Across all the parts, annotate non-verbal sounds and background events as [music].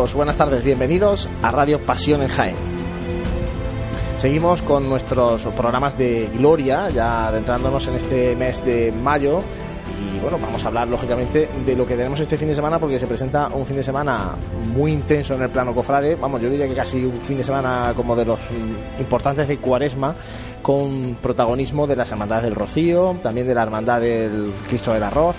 Buenas tardes, bienvenidos a Radio Pasión en Jaén. Seguimos con nuestros programas de Gloria, ya adentrándonos en este mes de mayo. Y bueno, vamos a hablar lógicamente de lo que tenemos este fin de semana porque se presenta un fin de semana muy intenso en el plano cofrade. Vamos, yo diría que casi un fin de semana como de los importantes de Cuaresma, con protagonismo de las hermandades del Rocío, también de la hermandad del Cristo del Arroz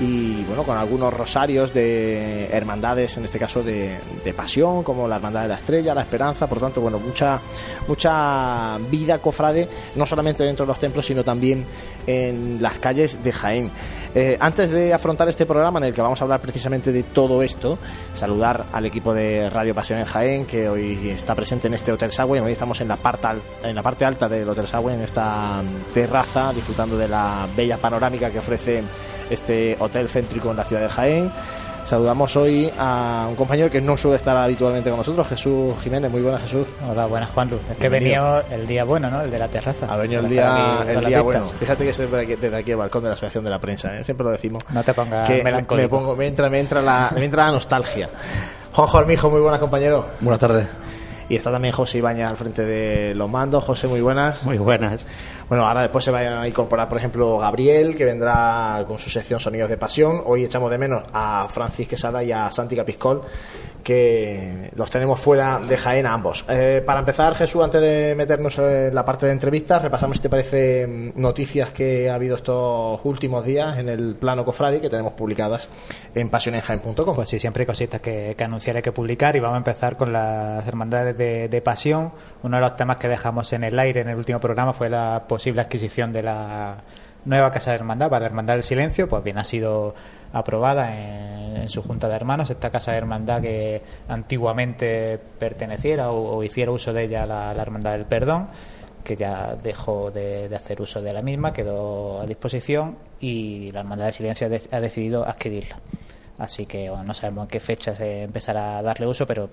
y bueno, con algunos rosarios de hermandades, en este caso de, pasión, como la Hermandad de la Estrella, la Esperanza, por tanto, bueno, mucha, mucha vida cofrade, no solamente dentro de los templos, sino también en las calles de Jaén. Eh, antes de afrontar este programa en el que vamos a hablar precisamente de todo esto, saludar al equipo de Radio Pasión en Jaén, que hoy está presente en este Hotel Sagüen, hoy estamos en la, parte en la parte alta del Hotel Sagüen, en esta terraza, disfrutando de la bella panorámica que ofrece este hotel céntrico en la ciudad de Jaén. Saludamos hoy a un compañero que no suele estar habitualmente con nosotros, Jesús Jiménez. Muy buenas, Jesús. Hola, buenas, Juan Luz. Es que venía el día bueno, ¿no? El de la terraza. Ha venido el día, el día bueno. Fíjate que es desde aquí, el balcón de la Asociación de la Prensa, ¿eh? siempre lo decimos. No te pongas que Me, pongo, me, entra, me, entra la, me entra la nostalgia. Juanjo Armijo, muy buenas, compañero. Buenas tardes. Y está también José Ibaña al frente de los mandos. José, muy buenas. Muy buenas. Bueno, ahora después se va a incorporar, por ejemplo, Gabriel, que vendrá con su sección Sonidos de Pasión. Hoy echamos de menos a Francis Quesada y a Santi Capiscol, que los tenemos fuera de Jaén ambos. Eh, para empezar, Jesús, antes de meternos en la parte de entrevistas, repasamos, si te parece, noticias que ha habido estos últimos días en el plano Cofradi que tenemos publicadas en pasionenjaén.com. Pues sí, siempre hay cositas que, que anunciar, hay que publicar y vamos a empezar con las hermandades de, de pasión. Uno de los temas que dejamos en el aire en el último programa fue la posible adquisición de la nueva Casa de Hermandad para la Hermandad del Silencio, pues bien ha sido aprobada en, su Junta de Hermanos, esta Casa de Hermandad que antiguamente perteneciera o, hiciera uso de ella la, Hermandad del Perdón que ya dejó de, hacer uso de la misma, quedó a disposición y la Hermandad del Silencio ha, decidido adquirirla. Así que no sabemos en qué fecha se empezará a darle uso, pero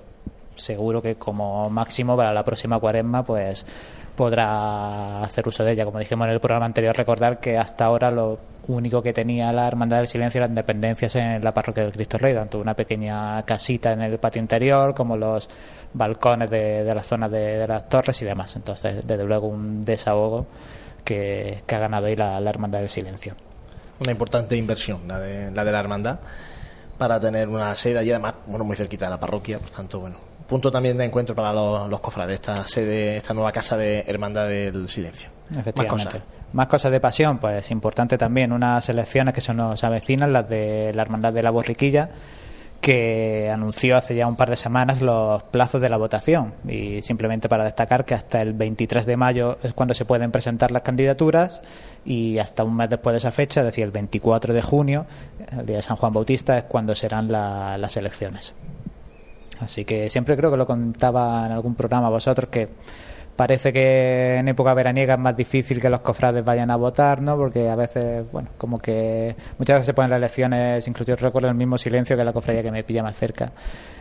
seguro que como máximo para la próxima cuaresma pues podrá hacer uso de ella. Como dijimos en el programa anterior, recordar que hasta ahora lo único que tenía la Hermandad del Silencio eran dependencias en la parroquia del Cristo Rey, tanto una pequeña casita en el patio interior como los balcones de, de la zona de, las torres y demás. Entonces, desde luego, un desahogo que, ha ganado ahí la, Hermandad del Silencio. Una importante inversión, la de la, de la Hermandad, para tener una sede allí, además, bueno, muy cerquita de la parroquia, por tanto, bueno, punto también de encuentro para los, cofrades, esta sede, esta nueva casa de Hermandad del Silencio. Más cosas. Más cosas de pasión, pues importante también unas elecciones que se nos avecinan, las de la Hermandad de la Borriquilla, que anunció hace ya un par de semanas los plazos de la votación y simplemente para destacar que hasta el 23 de mayo es cuando se pueden presentar las candidaturas y hasta un mes después de esa fecha, es decir, el 24 de junio, el día de San Juan Bautista, es cuando serán las elecciones. Así que siempre creo que lo contaba en algún programa vosotros que parece que en época veraniega es más difícil que los cofrades vayan a votar, ¿no? Porque a veces, bueno, como que muchas veces se ponen las elecciones, incluso recuerdo el mismo silencio que la cofradía que me pilla más cerca.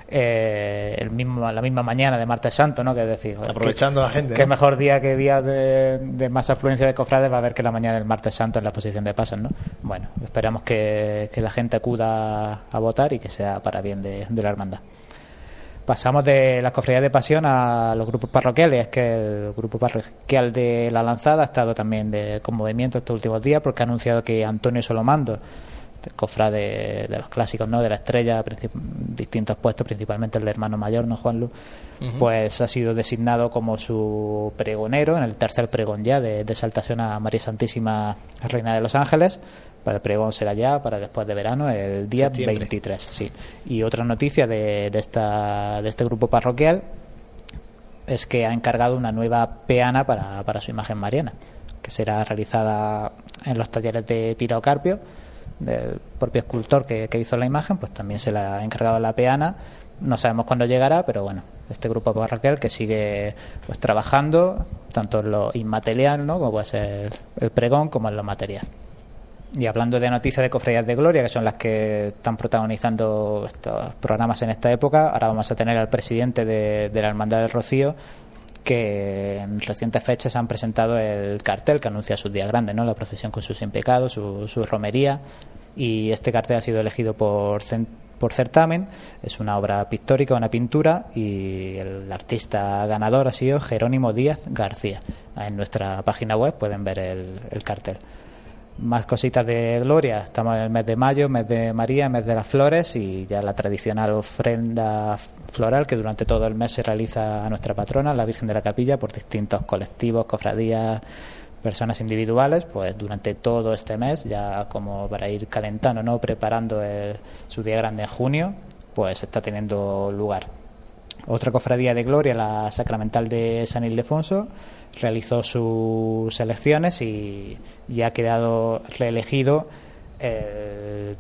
Eh, el mismo, la misma mañana de martes santo, ¿no? Que es decir, aprovechando la gente. Qué mejor día que día de, más afluencia de cofrades va a haber que la mañana del martes santo en la posición de pasos, ¿no? Bueno, esperamos que, la gente acuda a votar y que sea para bien de la hermandad. Pasamos de las cofradías de pasión a los grupos parroquiales. Es que el grupo parroquial de La Lanzada ha estado también de, con movimiento estos últimos días porque ha anunciado que Antonio Solomando, cofrade de, los clásicos, ¿no? de la estrella, distintos puestos, principalmente el de hermano mayor, ¿no, Juan Luz? Pues ha sido designado como su pregonero en el tercer pregón ya de, de exaltación a María Santísima Reina de los Ángeles para el pregón será ya para después de verano, el día 23. Sí. Y otra noticia de, de, esta, de este grupo parroquial es que ha encargado una nueva peana para, para su imagen mariana, que será realizada en los talleres de Tiro Carpio, del propio escultor que, que, hizo la imagen, pues también se le ha encargado la peana. No sabemos cuándo llegará, pero bueno, este grupo parroquial que sigue pues trabajando tanto en lo inmaterial, ¿no? como puede ser el pregón, como en lo material. Y hablando de noticias de cofradías de gloria, que son las que están protagonizando estos programas en esta época, ahora vamos a tener al presidente de, la Hermandad del Rocío, que en recientes fechas han presentado el cartel que anuncia sus días grandes, ¿no? la procesión con sus sin su, su romería. Y este cartel ha sido elegido por certamen. Es una obra pictórica, una pintura, y el artista ganador ha sido Jerónimo Díaz García. En nuestra página web pueden ver el, cartel. Más cositas de Gloria. Estamos en el mes de mayo, mes de María, mes de las flores y ya la tradicional ofrenda floral que durante todo el mes se realiza a nuestra patrona, la Virgen de la Capilla, por distintos colectivos, cofradías, personas individuales, pues durante todo este mes, ya como para ir calentando, ¿no? preparando su día grande en junio, pues está teniendo lugar. Otra cofradía de gloria, la Sacramental de San Ildefonso, realizó sus elecciones y, ya ha quedado reelegido el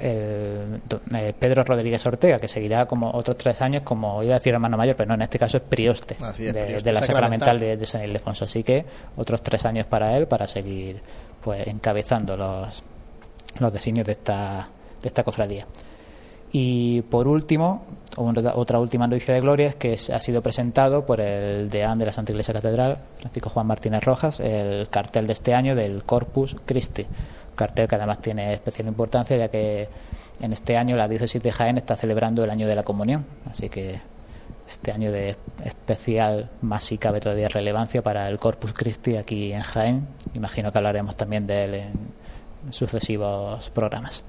eh, Pedro Rodríguez Ortega, que seguirá como otros tres años, como iba a decir hermano mayor, pero no, en este caso es prioste, de, la sacramental de, San Ildefonso. Así que otros tres años para él para seguir pues encabezando los, los designios de esta, de esta cofradía. Y por último, otra última noticia de gloria es que ha sido presentado por el deán de la Santa Iglesia Catedral, Francisco Juan Martínez Rojas, el cartel de este año del Corpus Christi, cartel que además tiene especial importancia ya que en este año la diócesis de Jaén está celebrando el año de la comunión, así que este año de especial más si cabe todavía relevancia para el Corpus Christi aquí en Jaén. Imagino que hablaremos también de él en sucesivos programas.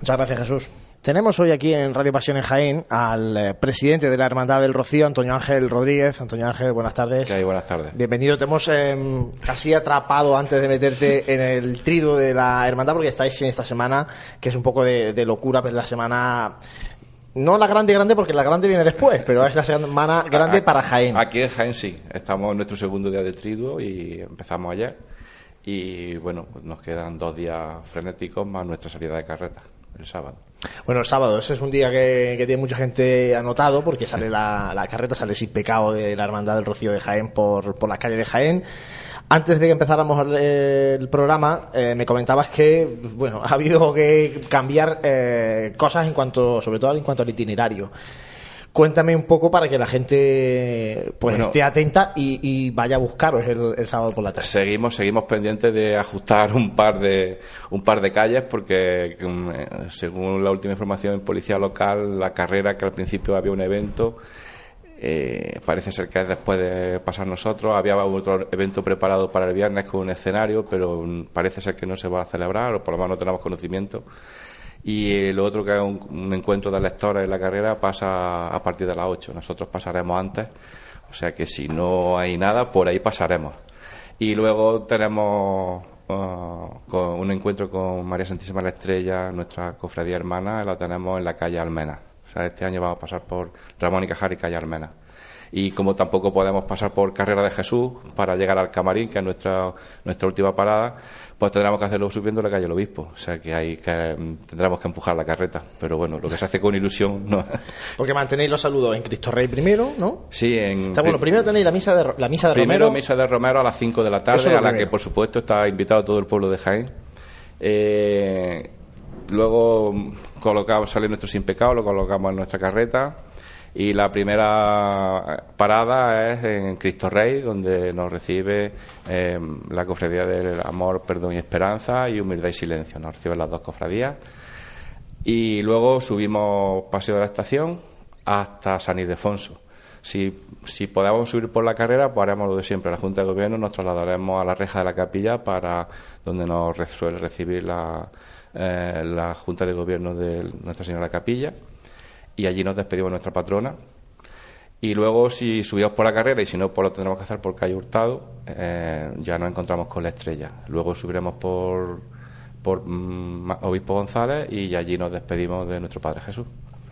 Muchas gracias, Jesús. Tenemos hoy aquí en Radio Pasión en Jaén al eh, presidente de la Hermandad del Rocío, Antonio Ángel Rodríguez. Antonio Ángel, buenas tardes. ¿Qué hay? Buenas tardes. Bienvenido. Te hemos em, casi atrapado antes de meterte en el trido de la Hermandad porque estáis en esta semana, que es un poco de, locura, pero la semana no la grande grande porque la grande viene después, pero es la semana grande para Jaén. Aquí en Jaén sí, estamos en nuestro segundo día de triduo y empezamos ayer y bueno, pues nos quedan dos días frenéticos más nuestra salida de carreta el sábado. Bueno, el sábado, ese es un día que, tiene mucha gente anotado porque sale la, la, carreta, sale sin pecado de la Hermandad del Rocío de Jaén por, por las calles de Jaén. Antes de que empezáramos el programa, eh, me comentabas que, bueno, [laughs] ha habido que cambiar eh, cosas en cuanto, sobre todo en cuanto al itinerario. Cuéntame un poco para que la gente pues esté atenta y, vaya a buscaros el, sábado por la tarde. Seguimos, seguimos pendientes de ajustar un par de un par de calles porque mm, según la última información en policía local, la carrera que al principio había un evento eh, parece ser que es después de pasar nosotros. Había otro evento preparado para el viernes con un escenario, pero mm, parece ser que no se va a celebrar, o por lo menos no tenemos conocimiento y lo otro que es un, encuentro de lectores en la carrera pasa a partir de las 8. Nosotros pasaremos antes, o sea que si no hay nada, por ahí pasaremos. Y luego tenemos uh, un encuentro con María Santísima la Estrella, nuestra cofradía hermana, la tenemos en la calle Almena. O sea, este año vamos a pasar por Ramón y Cajar y calle Almena y como tampoco podemos pasar por Carrera de Jesús para llegar al Camarín, que es nuestra, nuestra última parada, pues tendremos que hacerlo subiendo la calle del Obispo. O sea que, hay que tendremos que empujar la carreta. Pero bueno, lo que se hace con ilusión no. [laughs] Porque mantenéis los saludos en Cristo Rey primero, ¿no? Sí, en. Está bueno, primero tenéis la misa de, la misa de primero, Romero. misa de Romero a las 5 de la tarde, a la que por supuesto está invitado todo el pueblo de Jaén. Eh, luego colocamos, sale nuestro sin pecado, lo colocamos en nuestra carreta y la primera parada es en Cristo Rey, donde nos recibe em, la cofradía del amor, perdón y esperanza y humildad y silencio. Nos reciben las dos cofradías. Y luego subimos Paseo de la Estación hasta San Ildefonso. Si, si podemos subir por la carrera, pues haremos lo de siempre. La Junta de Gobierno nos trasladaremos a la reja de la capilla para donde nos suele recibir eh, la Junta de Gobierno de Nuestra Señora Capilla y allí nos despedimos de nuestra patrona. Y luego, si subimos por la carrera y si no, pues lo tendremos que hacer por calle Hurtado, eh, ya nos encontramos con la estrella. Luego subiremos por, por mm, Obispo González y allí nos despedimos de nuestro Padre Jesús.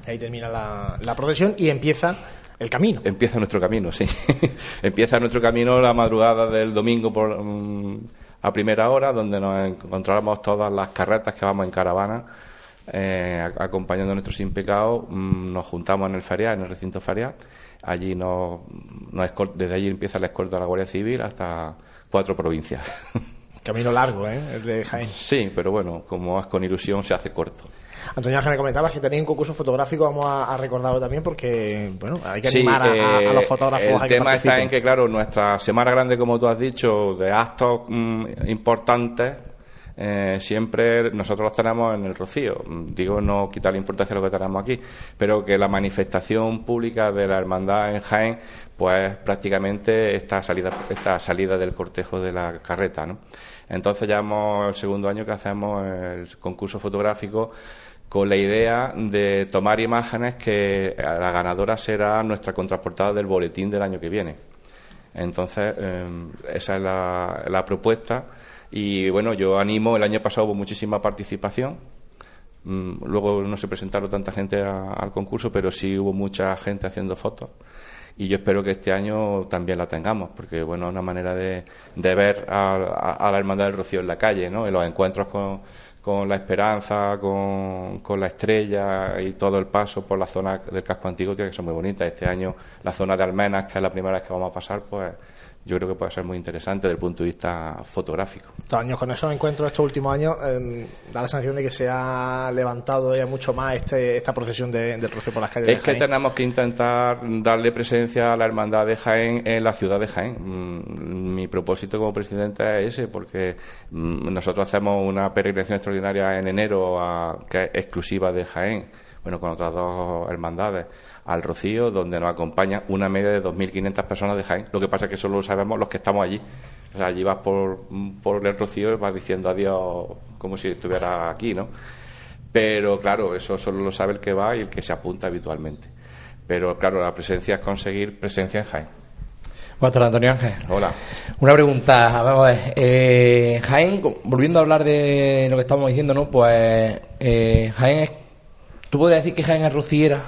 Ahí termina la, la procesión y empieza el camino. Empieza nuestro camino, sí. [laughs] empieza nuestro camino la madrugada del domingo por, mm, a primera hora, donde nos encontramos todas las carretas que vamos en caravana eh, acompañando a nuestro sin pecado, mm, nos juntamos en el ferial, en el recinto ferial. Allí nos, desde allí empieza la escolta de la Guardia Civil hasta cuatro provincias. [laughs] Camino largo, ¿eh? El de Jaén. Sí, pero bueno, como es con ilusión, se hace corto. Antonio Ángel, me comentabas que tenéis un concurso fotográfico, vamos a, recordarlo también porque, bueno, hay que animar a, los eh, fotógrafos. El tema está en que, claro, nuestra Semana Grande, como tú has dicho, de actos mm, importantes, eh, siempre nosotros los tenemos en el Rocío. Digo, no quitar la importancia de lo que tenemos aquí, pero que la manifestación pública de la hermandad en Jaén, pues prácticamente está salida, esta salida del cortejo de la carreta, ¿no? Entonces ya hemos el segundo año que hacemos el concurso fotográfico con la idea de tomar imágenes que la ganadora será nuestra contraportada del boletín del año que viene. Entonces, em, esa es la, propuesta. Y bueno, yo animo, el año pasado hubo muchísima participación. Mm, luego no se presentaron tanta gente al concurso, pero sí hubo mucha gente haciendo fotos. Y yo espero que este año también la tengamos, porque bueno, es una manera de, ver a, a, la Hermandad del Rocío en la calle, ¿no? En los encuentros con, con la esperanza, con, con, la estrella y todo el paso por la zona del casco antiguo tiene que ser muy bonita. Este año la zona de Almenas, que es la primera vez que vamos a pasar, pues yo creo que puede ser muy interesante desde el punto de vista fotográfico. Estos años con esos encuentros, estos últimos años, em, da la sensación de que se ha levantado ya mucho más este, esta procesión de, del Rocío por las calles. Es que tenemos que intentar darle presencia a la hermandad de Jaén en la ciudad de Jaén. Mm, mi propósito como presidente es ese, porque mm, nosotros hacemos una peregrinación extraordinaria en enero que es exclusiva de Jaén bueno, con otras dos hermandades, al Rocío, donde nos acompaña una media de 2.500 personas de Jaén. Lo que pasa es que solo lo sabemos los que estamos allí. O sea, allí vas por, por el Rocío y vas diciendo adiós como si estuviera aquí, ¿no? Pero claro, eso solo lo sabe el que va y el que se apunta habitualmente. Pero claro, la presencia es conseguir presencia en Jaén. Buenas tardes, Antonio Ángel. Hola. Una pregunta, vamos a ver. Eh, Jaén, volviendo a hablar de lo que estamos diciendo, ¿no? Pues eh, Jaén es ¿Tú podrías decir que Jaén es rociera?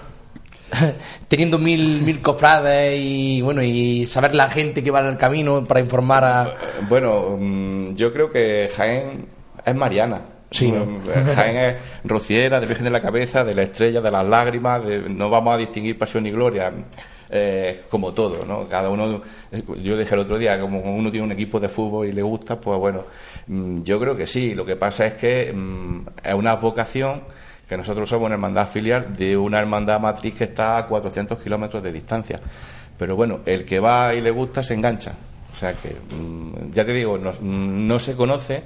[laughs] Teniendo mil, mil cofrades y bueno y saber la gente que va en el camino para informar a... Bueno, mm, yo creo que Jaén es Mariana. Sí, ¿no? Mm, Jaén es rociera, de Virgen de la Cabeza, de la estrella, de las lágrimas, no vamos a distinguir pasión y gloria. Eh, como todo, ¿no? Cada uno, yo dije el otro día, como uno tiene un equipo de fútbol y le gusta, pues bueno, mm, yo creo que sí. Lo que pasa es que es una vocación que nosotros somos una hermandad filial de una hermandad matriz que está a 400 kilómetros de distancia. Pero bueno, el que va y le gusta se engancha. O sea que, mm, ya te digo, no, se conoce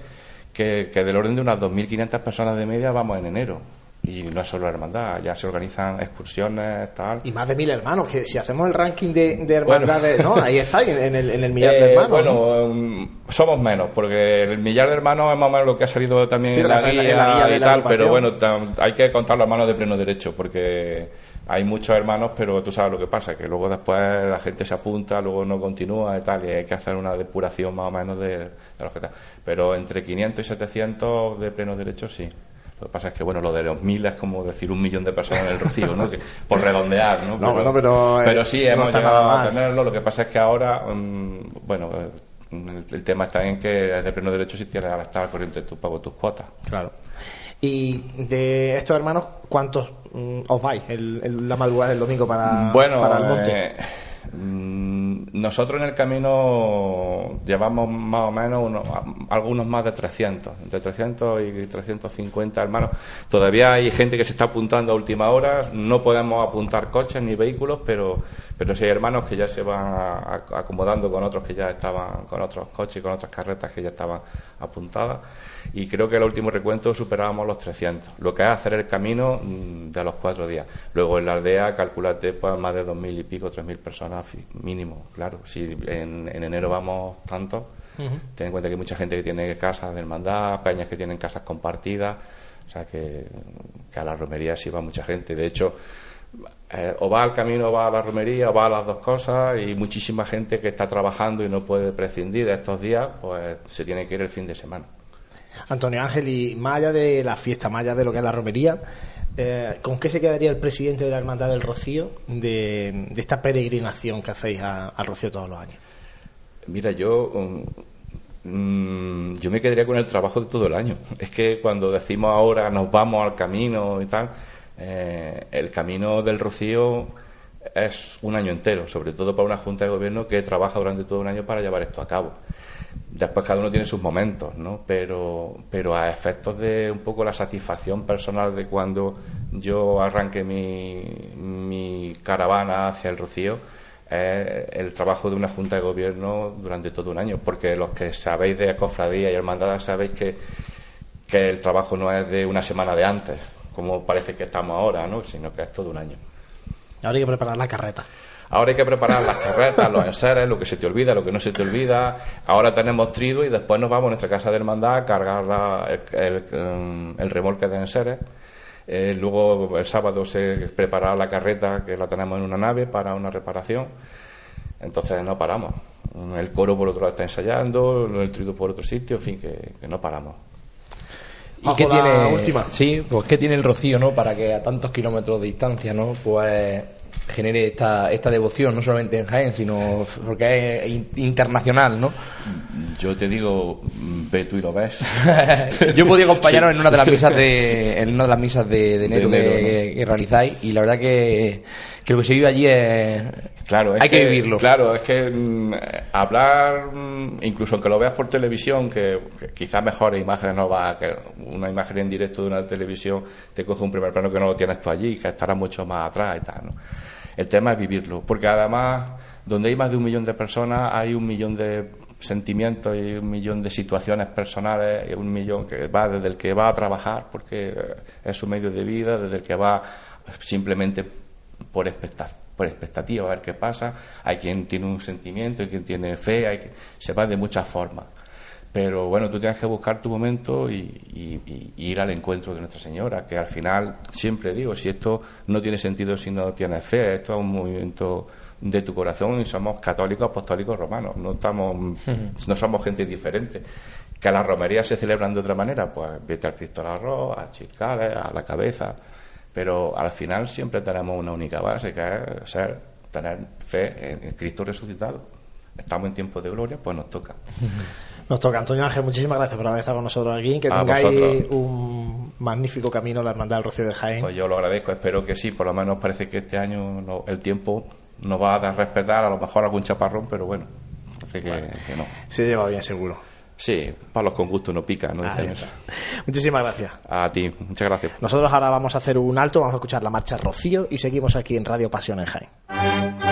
que, que, del orden de unas 2.500 personas de media vamos en enero. Y no es solo la hermandad, ya se organizan excursiones, tal. Y más de mil hermanos, que si hacemos el ranking de, hermandades, ¿no? Ahí está, en el, en el millar de [laughs] eh, hermanos. Bueno, mm, somos menos, porque el millar de hermanos es más o menos lo que ha salido también en, la guía, y tal, pero bueno, hay que contar las manos de pleno derecho, porque hay muchos hermanos, pero tú sabes lo que pasa, que luego después la gente se apunta, luego no continúa y tal, y hay que hacer una depuración más o menos de, de los que están. Pero entre 500 y 700 de pleno derecho, sí. Lo que pasa es que, bueno, lo de los mil es como decir un millón de personas en el Rocío, ¿no? por redondear, ¿no? [laughs] Pero, pero, pero, sí, hemos llegado a tenerlo. Lo que pasa es que ahora, mm, bueno, el, tema está en que es de pleno derecho si tienes a estar al corriente tu pago tus cuotas. Claro. Y de estos hermanos, ¿cuántos mm, os vais el, la madrugada del domingo para, para el monte? Eh, nosotros en el camino llevamos más o menos algunos más de 300, entre 300 y 350 hermanos. Todavía hay gente que se está apuntando a última hora, no podemos apuntar coches ni vehículos, pero, pero sí hay hermanos que ya se van acomodando con otros que ya estaban, con otros coches con otras carretas que ya estaban apuntadas. Y creo que el último recuento superábamos los 300, lo que es hacer el camino mm, de los cuatro días. Luego en la aldea, calculate pues, más de 2.000 y pico, 3.000 personas mínimo, claro. Si en, enero vamos tanto, ten en cuenta que hay mucha gente que tiene casas de hermandad, peñas que tienen casas compartidas, o sea que, a la romería sí va mucha gente. De hecho, eh, o va al camino o va a la romería o va a las dos cosas y muchísima gente que está trabajando y no puede prescindir de estos días, pues se tiene que ir el fin de semana. Antonio Ángel, y más allá de la fiesta, más allá de lo que es la romería, eh, ¿con qué se quedaría el presidente de la Hermandad del Rocío de, esta peregrinación que hacéis al Rocío todos los años? Mira, yo, mm, yo me quedaría con el trabajo de todo el año. Es que cuando decimos ahora nos vamos al camino y tal, eh, el camino del Rocío es un año entero, sobre todo para una Junta de Gobierno que trabaja durante todo un año para llevar esto a cabo. Después cada uno tiene sus momentos, ¿no? Pero, pero a efectos de un poco la satisfacción personal de cuando yo arranque mi, mi caravana hacia el Rocío, es el trabajo de una Junta de Gobierno durante todo un año, porque los que sabéis de cofradía y hermandad sabéis que que el trabajo no es de una semana de antes, como parece que estamos ahora, ¿no? sino que es todo un año. Ahora hay que preparar la carreta. Ahora hay que preparar las carretas, los enseres, lo que se te olvida, lo que no se te olvida. Ahora tenemos trido y después nos vamos a nuestra casa de hermandad a cargar el, remolque de enseres. Eh, luego el sábado se preparará la carreta que la tenemos en una nave para una reparación. Entonces no paramos. El coro por otro lado está ensayando, el trido por otro sitio, en fin, que, no paramos. ¿Y qué tiene, última? Sí, pues qué tiene el Rocío, ¿no? Para que a tantos kilómetros de distancia, ¿no? Pues genere esta, esta devoción, no solamente en Jaén, sino porque es internacional, ¿no? Yo te digo, ve tú y lo ves. [laughs] Yo podía acompañaros [laughs] en una de las misas de, [laughs] en una de las misas de, enero, que, realizáis y la verdad que, que lo que se vive allí es, Claro, hay que, vivirlo. Claro, es que mm, hablar, mm, incluso aunque lo veas por televisión, que, quizás mejores imágenes no va, que una imagen en directo de una televisión te coge un primer plano que no lo tienes tú allí, que estará mucho más atrás y tal. ¿no? El tema es vivirlo, porque además, donde hay más de un millón de personas, hay un millón de sentimientos y un millón de situaciones personales, y un millón que va desde el que va a trabajar, porque es su medio de vida, desde el que va simplemente por por expectativa, a ver qué pasa. Hay quien tiene un sentimiento, hay quien tiene fe, hay que, se va de muchas formas. Pero bueno, tú tienes que buscar tu momento y, ir al encuentro de Nuestra Señora, que al final, siempre digo, si esto no tiene sentido si no tienes fe, esto es un movimiento de tu corazón y somos católicos, apostólicos, romanos, no, estamos, no somos gente diferente. Que a las romerías se celebran de otra manera, pues vete al Cristo al arroz, a Chicales, a la cabeza, pero al final siempre tenemos una única base, que es ser, tener fe en Cristo resucitado. Estamos en tiempo de gloria, pues nos toca. [laughs] Nos toca. Antonio Ángel, muchísimas gracias por haber estado con nosotros aquí. Que tengáis un magnífico camino la Hermandad del Rocío de Jaén. Pues yo lo agradezco, espero que sí. Por lo menos parece que este año el tiempo nos va a dar respetar, a lo mejor algún chaparrón, pero bueno, parece que, no. Se lleva bien, seguro. Sí, para los con gusto no pica, no Muchísimas gracias. A ti, muchas gracias. Nosotros ahora vamos a hacer un alto, vamos a escuchar la marcha Rocío y seguimos aquí en Radio Pasión en Jaén.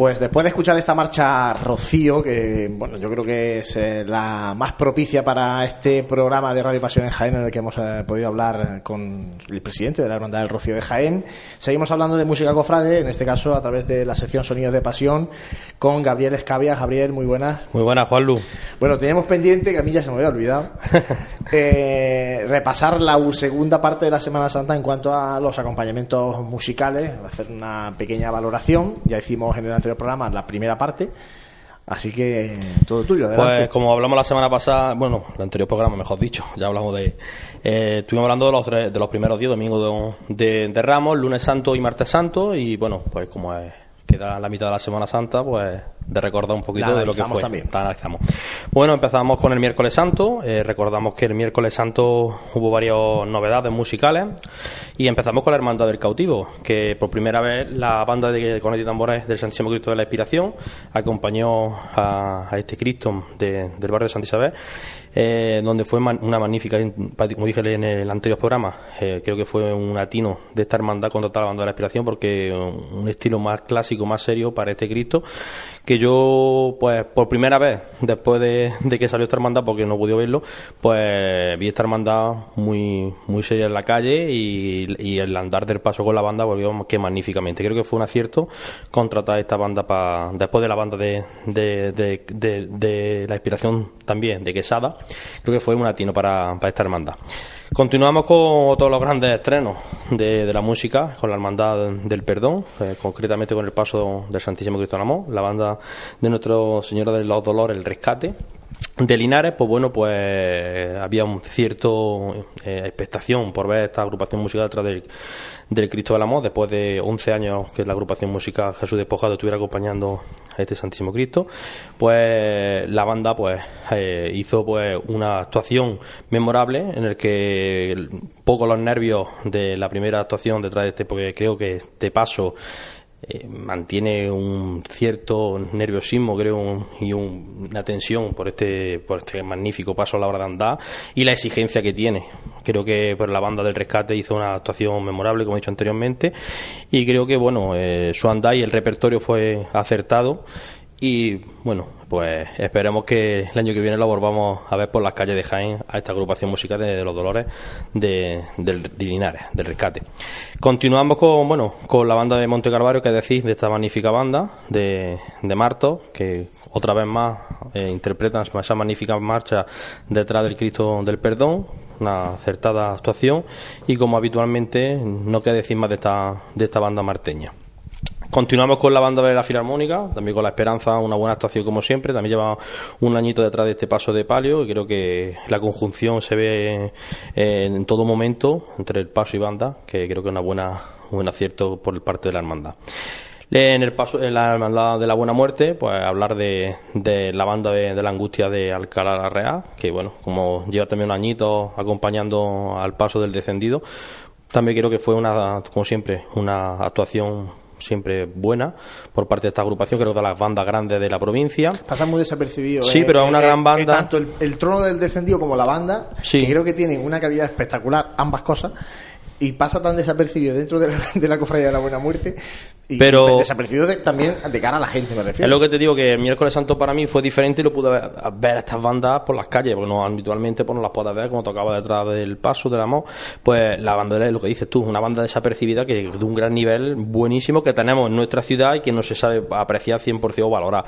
Pues después de escuchar esta marcha Rocío, que bueno, yo creo que es eh, la más propicia para este programa de Radio Pasión en Jaén, en el que hemos eh, podido hablar con el presidente de la Hermandad del Rocío de Jaén, seguimos hablando de música cofrade, en este caso a través de la sección Sonidos de Pasión, con Gabriel Escavia. Gabriel, muy buenas. Muy buenas, Juanlu. Bueno, teníamos pendiente, que a mí ya se me había olvidado, [laughs] eh, repasar la segunda parte de la Semana Santa en cuanto a los acompañamientos musicales, hacer una pequeña valoración. Ya hicimos en el anterior programa la primera parte. Así que todo tuyo, adelante. Pues como hablamos la semana pasada, bueno, el anterior programa, mejor dicho, ya hablamos de... Eh, estuvimos hablando de los, de los primeros días, domingo de, de, Ramos, lunes santo y martes santo, y bueno, pues como es queda la mitad de la Semana Santa, pues de recordar un poquito de lo que fue. También. Bueno, empezamos con el miércoles santo. Eh, recordamos que el miércoles santo hubo varias novedades musicales y empezamos con la Hermandad del Cautivo, que por primera vez la banda de Conet y Tambores del Santísimo Cristo de la Inspiración acompañó a, este Cristo del barrio de Santa Isabel eh, donde fue una magnífica, como dije en el anterior programa, eh, creo que fue un atino de esta hermandad contra la banda de la inspiración porque un estilo más clásico, más serio para este Cristo, que yo, pues por primera vez, después de, que salió esta hermandad, porque no pude verlo, pues vi esta hermandad muy, muy seria en la calle y, el andar del paso con la banda volvió que magníficamente. Creo que fue un acierto contratar esta banda para después de la banda de, de, de la inspiración también de Quesada creo que fue un atino para, esta hermandad. Continuamos con todos los grandes estrenos de, la música, con la Hermandad del Perdón, eh, concretamente con el paso del Santísimo Cristo Amor, la banda de Nuestro Señor de los Dolores, el Rescate, de Linares, pues bueno, pues había un cierto eh, expectación por ver esta agrupación musical detrás del, Cristo del Amor, después de 11 años que la agrupación musical Jesús Despojado estuviera acompañando a este Santísimo Cristo, pues la banda pues eh, hizo pues una actuación memorable en el que poco los nervios de la primera actuación detrás de este, porque creo que este paso eh, mantiene un cierto nerviosismo, creo, y una tensión por este, por este magnífico paso a la hora de andar y la exigencia que tiene. Creo que por la banda del rescate hizo una actuación memorable, como he dicho anteriormente, y creo que bueno, eh, su andar y el repertorio fue acertado y bueno, pues esperemos que el año que viene lo volvamos a ver por las calles de Jaén a esta agrupación musical de, los Dolores de, del, de Linares, del Rescate. Continuamos con bueno con la banda de Monte Carvario, que decís de esta magnífica banda de, de Marto, que otra vez más eh, interpretan esa magnífica marcha detrás del Cristo del Perdón, una acertada actuación y como habitualmente no queda decir más de esta, de esta banda marteña. Continuamos con la banda de la Filarmónica, también con la Esperanza, una buena actuación como siempre. También lleva un añito detrás de este paso de palio y creo que la conjunción se ve en todo momento entre el paso y banda, que creo que es una buena, un buen acierto por parte de la hermandad. En el paso, en la hermandad de la buena muerte, pues hablar de, de la banda de, la angustia de Alcalá la Real, que bueno, como lleva también un añito acompañando al paso del descendido, también creo que fue una, como siempre, una actuación siempre buena por parte de esta agrupación, creo que de las bandas grandes de la provincia. Pasa muy desapercibido. Sí, eh, pero a una eh, gran eh, banda. tanto el, trono del descendido como la banda, sí. que creo que tienen una calidad espectacular, ambas cosas, y pasa tan desapercibido dentro de la, de la cofradía de la Buena Muerte pero desaparecido también de cara a la gente, me refiero. Es lo que te digo, que miércoles santo para mí fue diferente y lo pude ver, a estas bandas por las calles, porque no habitualmente pues, no las puedes ver como tocaba detrás del paso del amor. Pues la banda es lo que dices tú, una banda desapercibida que de un gran nivel buenísimo que tenemos en nuestra ciudad y que no se sabe apreciar 100% o valorar.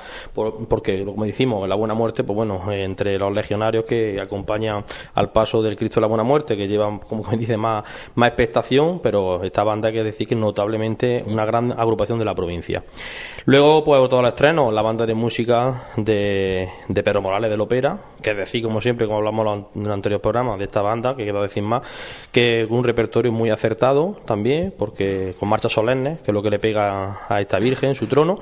porque, como decimos, la buena muerte, pues bueno, entre los legionarios que acompañan al paso del Cristo de la Buena Muerte, que llevan, como [laughs] dice, más, más expectación, pero esta banda hay que decir que notablemente una gran agrupación de la provincia. Luego, pues todo el estreno, la banda de música de, de Pedro Morales de Lopera, que es decir, como siempre, como hablamos en el anterior programa, de esta banda, que quiero decir más, que un repertorio muy acertado también, porque con marchas solemnes, que es lo que le pega a esta Virgen, su trono,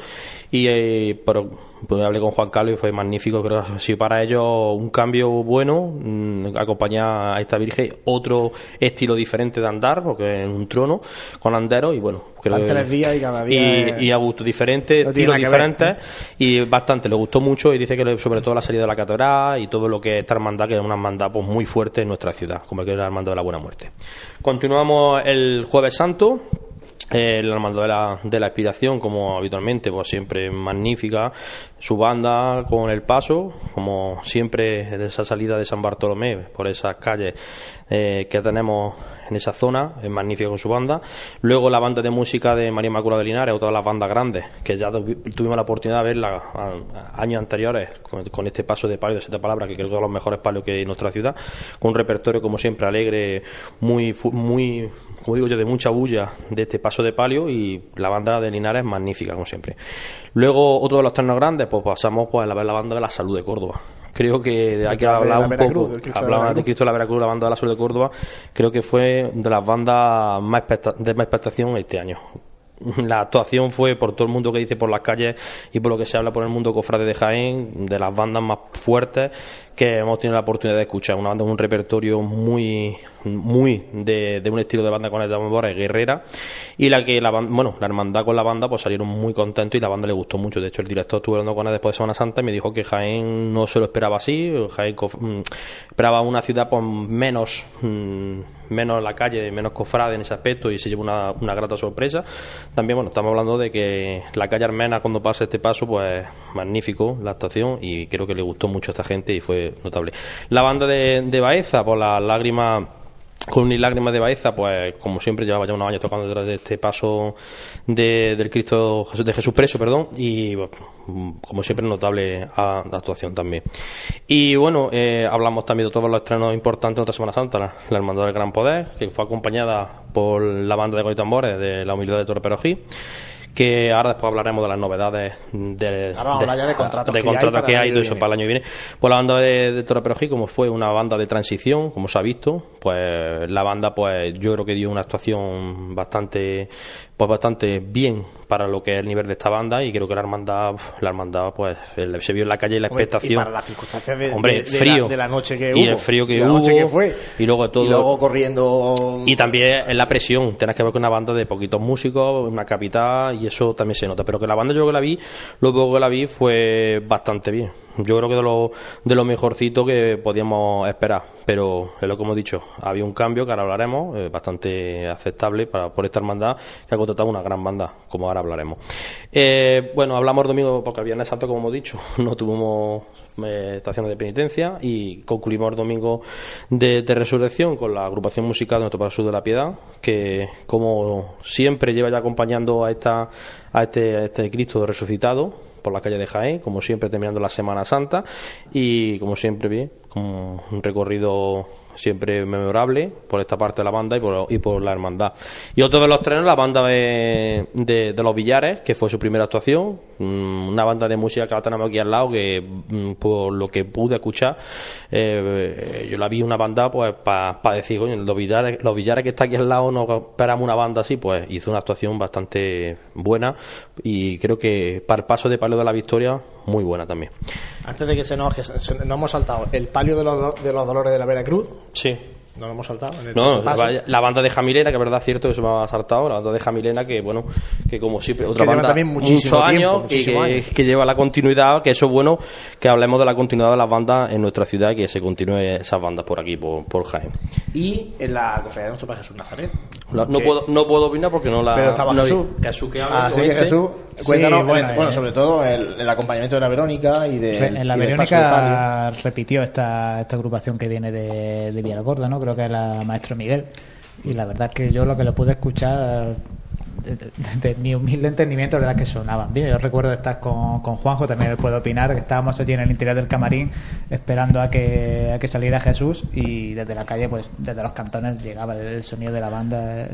y eh, pero, pues, hablé con Juan Carlos y fue magnífico, creo que si para ellos un cambio bueno, mm, acompañar a esta Virgen otro estilo diferente de andar, porque es un trono con andero y bueno, creo tres días y cada día y, a gusto diferente, estilos diferentes y bastante, le gustó mucho y dice que sobre todo la salida de la catedral y todo lo que es esta hermandad, que es una hermandad pues, muy fuerte en nuestra ciudad, como que es la hermandad de la Buena Muerte. Continuamos el Jueves Santo eh, la hermandad de la, de la expiración, como habitualmente, pues siempre magnífica. Su banda con el paso, como siempre, de esa salida de San Bartolomé, por esas calles eh, que tenemos en esa zona, es magnífica con su banda. Luego la banda de música de María Inmaculada de Linares, otra de las bandas grandes, que ya tuvimos la oportunidad de verla años anteriores con, este paso de palio de siete palabras, que creo que es de los mejores palios que hay en nuestra ciudad, con un repertorio como siempre alegre, muy, muy, como digo yo, de mucha bulla de este paso de palio y la banda de Linares magnífica, como siempre. Luego, otro de los ternos grandes, pues pasamos pues, a ver la banda de la salud de Córdoba. Creo que hay que hablar un poco hablaba de Cristo de la Veracruz la banda de la Salud de Córdoba creo que fue de las bandas más de más expectación este año. La actuación fue por todo el mundo que dice por las calles y por lo que se habla por el mundo cofrade de Jaén, de las bandas más fuertes que hemos tenido la oportunidad de escuchar. Una banda con un repertorio muy, muy de, un estilo de banda con el de guerrera y la que la bueno, la hermandad con la banda pues salieron muy contentos y la banda le gustó mucho. De hecho, el director estuvo hablando con él después de Semana Santa y me dijo que Jaén no se lo esperaba así, Jaén mm, esperaba una ciudad pues menos mm, menos la calle, menos cofrade en ese aspecto y se lleva una, una grata sorpresa. También, bueno, estamos hablando de que la calle Armena cuando pasa este paso, pues magnífico la actuación y creo que le gustó mucho a esta gente y fue notable. La banda de, de Baeza, por las lágrimas con mi lágrimas de Baeza, pues como siempre llevaba ya unos años tocando detrás de este paso de, del Cristo de Jesús preso, perdón, y como siempre notable a, actuación también. Y bueno, eh, hablamos también de todos los estrenos importantes de otra Semana Santa, la, Hermandad del Gran Poder, que fue acompañada por la banda de Goitambores de la Humildad de Torre Perojí que ahora después hablaremos de las novedades de, de, contratos, que, hay, y eso para el año que viene. Pues la banda de, de Torre Perojí, como fue una banda de transición, como se ha visto, pues la banda pues yo creo que dio una actuación bastante pues bastante bien para lo que es el nivel de esta banda y creo que la hermandad la hermandad pues se vio en la calle la expectación y para las circunstancias de, Hombre, frío, la, noche que y hubo el frío que hubo que fue y luego todo y luego corriendo y también en la presión. Tenés que ver con una banda de poquitos músicos una capital y eso también se nota pero que la banda yo que la vi lo poco que la vi fue bastante bien yo creo que de lo, de lo mejorcito que podíamos esperar. Pero es lo que hemos dicho, había un cambio que ahora hablaremos, eh, bastante aceptable para, por esta hermandad que ha contratado una gran banda, como ahora hablaremos. Eh, bueno, hablamos domingo porque el Viernes Santo, como hemos dicho, [laughs] no tuvimos eh, estaciones de penitencia y concluimos el domingo de, resurrección con la agrupación musical de nuestro Padre Sur de la Piedad, que como siempre lleva ya acompañando a, esta, a, este, a este Cristo resucitado por la calle de Jaén, como siempre terminando la Semana Santa. Y como siempre bien, con un recorrido siempre memorable por esta parte de la banda y por, y por la hermandad. Y otro de los trenes, la banda de, de, los Villares, que fue su primera actuación, mm, una banda de música que la tenemos aquí al lado, que mm, por lo que pude escuchar, eh, yo la vi una banda pues para decir, coño, los Villares, los Villares que está aquí al lado, no esperamos una banda así, pues hizo una actuación bastante buena y creo que para el paso de Palo de la Victoria, muy buena también. Antes de que se nos, que nos hemos saltado, el palio de los, de los dolores de la Veracruz. Sí. No lo hemos saltado. no, la, banda de Jamilena, que es verdad cierto que se me ha saltado, la banda de Jamilena, que bueno, que como siempre, otra banda también muchos años, y que, lleva la continuidad, que eso es bueno, que hablemos de la continuidad de las bandas en nuestra ciudad y que se continúe esas bandas por aquí, por, por Jaén. Y en la cofradía de nuestro Padre Jesús Nazaret. no, puedo, no puedo opinar porque no la. Pero estaba Jesús. Jesús que habla. Así que Jesús, cuéntanos, bueno, bueno, sobre todo el, el, acompañamiento de la Verónica y de. En la Verónica repitió esta, esta agrupación que viene de, de ¿no? Creo que es la maestra Miguel. Y la verdad es que yo lo que lo pude escuchar de, mi humilde entendimiento, la verdad que sonaban bien. Yo recuerdo estar con, con Juanjo, también él puede opinar, que estábamos allí en el interior del camarín esperando a que, a que saliera Jesús y desde la calle, pues desde los cantones llegaba el, sonido de la banda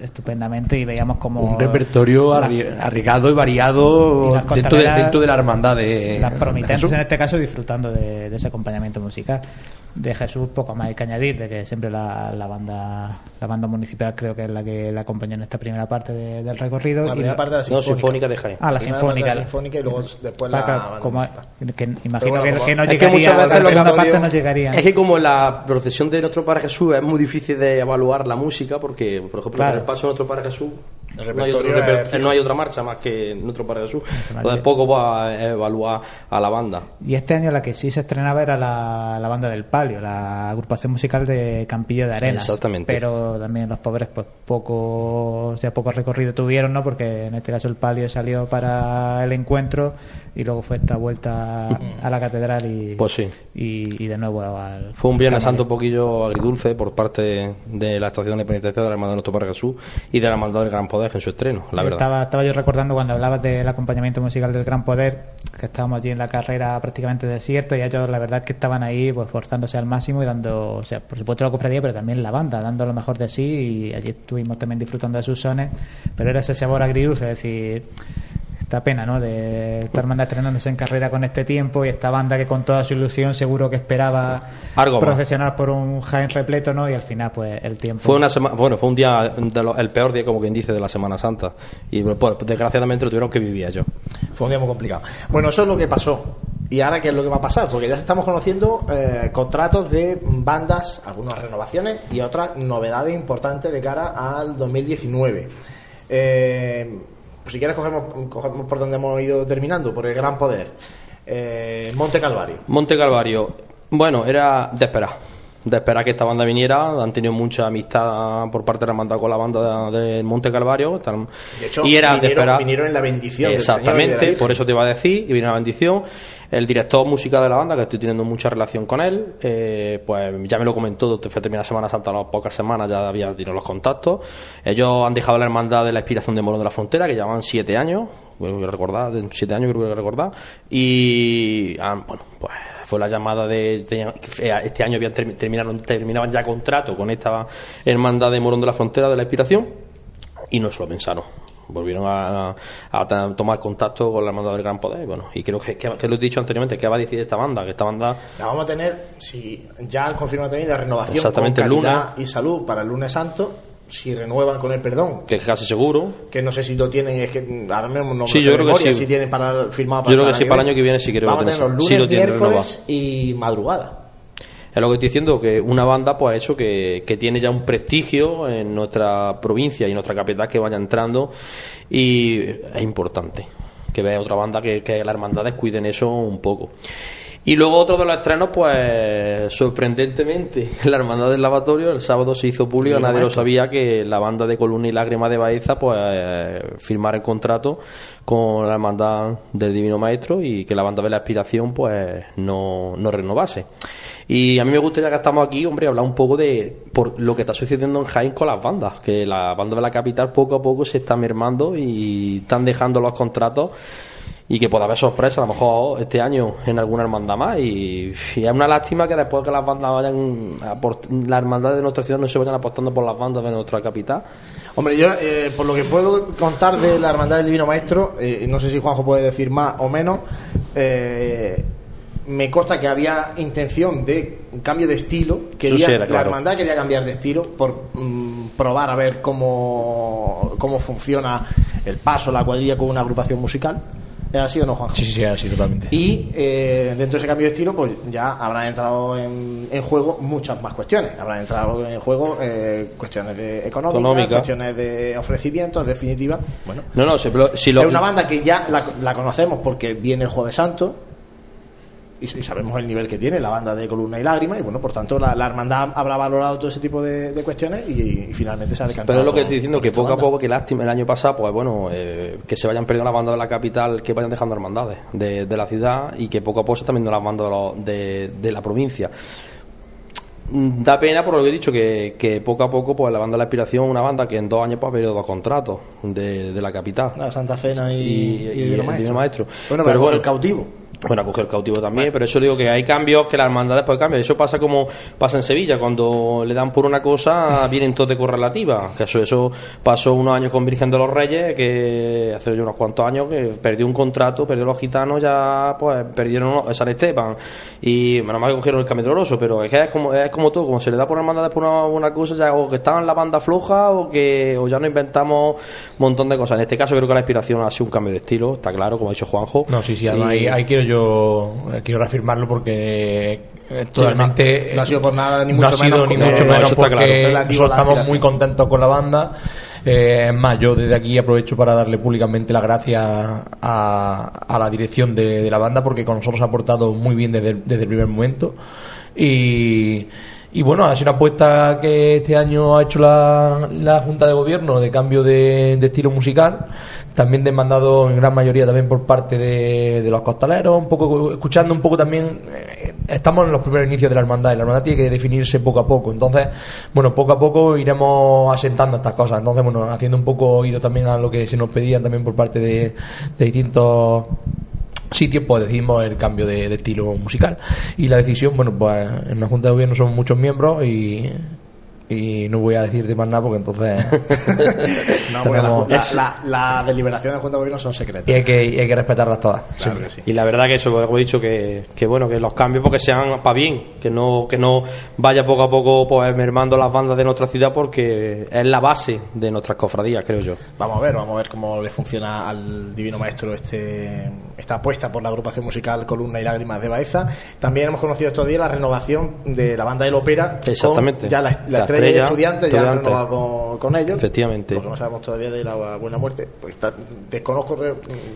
estupendamente y veíamos como... Un repertorio arriesgado y variado dentro, de, dentro de la hermandad de... Las promitentes en este caso disfrutando de, de ese acompañamiento musical de Jesús poco más hay que añadir de que siempre la, la, banda la banda municipal creo que es la que la acompaña en esta primera parte del recorrido la primera parte de la sinfónica, de Jaén. Ah la, sinfónica la sinfónica. Y luego después la, como, que, imagino que, que, no llegaría la segunda parte no llegaría. Es que como la procesión de nuestro Padre Jesús es muy difícil de evaluar la música porque por ejemplo en el paso de nuestro Padre Jesús no, hay otra marcha más que otro Parque Sur. Entonces poco va a evaluar a la banda. Y este año la que sí se estrenaba era la, la banda del Palio, la agrupación musical de Campillo de Arenas. Exactamente. Pero también los pobres pues poco, o sea, poco recorrido tuvieron, ¿no? Porque en este caso el Palio salió para el encuentro y luego fue esta vuelta a la catedral y, pues sí. y, de nuevo al... Fue un Viernes Santo un poquillo agridulce por parte de la estación de penitencia de la Hermandad de Nuestro Parque Sur y de la Hermandad del Gran Poder en su estreno, la verdad. Estaba, estaba yo recordando cuando hablabas del acompañamiento musical del Gran Poder, que estábamos allí en la carrera prácticamente desierto y ellos la verdad que estaban ahí pues forzándose al máximo y dando, o sea, por supuesto la cofradía, pero también la banda, dando lo mejor de sí y allí estuvimos también disfrutando de sus sones, pero era ese sabor agridulce, es decir, esta pena, ¿no? De esta hermandad estrenándose en carrera con este tiempo y esta banda que con toda su ilusión seguro que esperaba profesional por un Jaén repleto, ¿no? Y al final, pues, el tiempo. Fue una semana, bueno, fue un día, el peor día, como quien dice, de la Semana Santa. Y pues, desgraciadamente lo tuvieron que vivir yo. Fue un día muy complicado. Bueno, eso es lo que pasó. ¿Y ahora qué es lo que va a pasar? Porque ya estamos conociendo eh, contratos de bandas, algunas renovaciones y otras novedades importantes de cara al 2019. Eh, pues si quieres cogemos, cogemos por donde hemos ido terminando, por el gran poder. Eh, Monte Calvario. Monte Calvario. Bueno, era de esperar. De esperar que esta banda viniera. Han tenido mucha amistad por parte de la banda con la banda de, Monte Calvario. De hecho, y era vinieron, vinieron en la bendición. Exactamente, por eso te iba a decir. Y vino la bendición. El director musical de la banda, que estoy teniendo mucha relación con él, eh, pues ya me lo comentó, fue terminar Semana Santa, a las pocas semanas ya había tenido los contactos. Ellos han dejado la hermandad de la inspiración de Morón de la Frontera, que llevaban siete años, bueno, que recordar, siete años creo que recordar, y bueno, pues fue la llamada de, este año habían terminaron, terminaban ya contrato con esta hermandad de Morón de la Frontera de la Inspiración y no se lo pensaron volvieron a, tomar contacto con la banda del Gran Poder. Bueno, y creo que, que, lo he dicho anteriormente, ¿qué va a decir esta banda? Que esta banda. La vamos a tener, si ya han confirmado también la renovación Exactamente, con calidad y salud para el lunes santo. Si renuevan con el perdón, que es casi seguro, que no sé si lo tienen, es que ahora mismo no sí, yo creo que sí. si tienen para firmar Yo creo que sí, para el año que viene sí creo Vamos a tener los lunes, miércoles y madrugada es lo que estoy diciendo, que una banda pues ha hecho que, que tiene ya un prestigio en nuestra provincia y en nuestra capital que vaya entrando y es importante que vea otra banda que, que las hermandades cuiden eso un poco. Y luego otro de los estrenos, pues sorprendentemente, [laughs] la Hermandad del Lavatorio, el sábado se hizo público, nadie lo sabía, que la banda de Columna y Lágrima de Baeza, pues firmara el contrato con la Hermandad del Divino Maestro y que la banda de la Aspiración, pues no, no renovase. Y a mí me gustaría que estamos aquí, hombre, hablar un poco de por lo que está sucediendo en Jaén con las bandas, que la banda de la capital poco a poco se está mermando y están dejando los contratos y que pueda haber sorpresa a lo mejor este año en alguna hermandad más. Y, es una lástima que después que las bandas vayan la hermandad de nuestra ciudad no se vayan apostando por las bandas de nuestra capital. Hombre yo eh, por lo que puedo contar de la hermandad del divino maestro eh, no sé si Juanjo puede decir más o menos eh, me consta que había intención de un cambio de estilo quería, la hermandad quería cambiar de estilo por mm, probar a ver cómo cómo funciona el paso la cuadrilla con una agrupación musical ¿Es así o no, Juan? Sí, sí, sí, así totalmente. Y eh, dentro de ese cambio de estilo, pues ya habrán entrado en, juego muchas más cuestiones. Habrán entrado en juego eh, cuestiones de económicas, cuestiones de ofrecimientos, en definitiva. Bueno, no, no, si lo... es una banda que ya la, la conocemos porque viene el Jueves Santo, y, sabemos el nivel que tiene la banda de Columna y Lágrima y bueno, por tanto la, hermandad habrá valorado todo ese tipo de, cuestiones y, finalmente se ha decantado. Pero es lo que estoy diciendo, que poco a poco, que lástima el año pasado, pues bueno, eh, que se vayan perdiendo la banda de la capital, que vayan dejando hermandades de, de la ciudad y que poco a poco se están viendo las bandas de, de, la provincia. Mm, da pena por lo que he dicho que, que, poco a poco pues la banda de la aspiración una banda que en dos años pues ha perdido dos contratos de, de la capital. La Santa Fena y, y, el, maestro. bueno pero, bueno, el cautivo bueno, a coger cautivo también, pero eso digo que hay cambios que la hermandad después cambia. Eso pasa como pasa en Sevilla, cuando le dan por una cosa, [laughs] vienen todos de correlativa. Que eso, eso pasó unos años con Virgen de los Reyes, que hace unos cuantos años que perdió un contrato, perdió los gitanos, ya pues perdieron San Esteban. Y menos mal que cogieron el cambio doloroso, pero es que es como, es como todo, como se le da por hermandad por una, una cosa, ya o que estaban en la banda floja o que o ya no inventamos un montón de cosas. En este caso creo que la inspiración ha sido un cambio de estilo, está claro, como ha dicho Juanjo. No, sí, sí, quiero yo yo eh, quiero reafirmarlo porque eh, totalmente no, ha sido por nada ni mucho menos, ni mucho menos porque nosotros estamos muy contentos con la banda. Eh, es más, yo desde aquí aprovecho para darle públicamente las gracias a, a la dirección de, la banda porque con nosotros ha aportado muy bien desde, desde el primer momento. Y y bueno, ha sido una apuesta que este año ha hecho la, la Junta de Gobierno de cambio de, estilo musical, también demandado en gran mayoría también por parte de, los costaleros, un poco escuchando un poco también, eh, estamos en los primeros inicios de la hermandad y la hermandad tiene que definirse poco a poco, entonces, bueno, poco a poco iremos asentando estas cosas, entonces, bueno, haciendo un poco oído también a lo que se nos pedían también por parte de, de distintos sitio, pues decidimos el cambio de, de, estilo musical. Y la decisión, bueno, pues en la Junta de Gobierno somos muchos miembros y y no voy a decirte más nada porque entonces [laughs] la, deliberación de Junta de Gobierno son secretas. Y hay que, hay que respetarlas todas. Y la verdad que eso como he dicho que, que bueno que los cambios porque sean para bien que no que no vaya poco a poco pues mermando las bandas de nuestra ciudad porque es la base de nuestras cofradías creo yo. Vamos a ver vamos a ver cómo le funciona al divino maestro este esta apuesta por la agrupación musical Columna y Lágrimas de Baeza. También hemos conocido estos días la renovación de la banda del ópera exactamente. ya la, la estrella, estudiante, ya renovado con, con, ellos. Efectivamente. Porque no sabemos todavía de la buena muerte. Pues desconozco,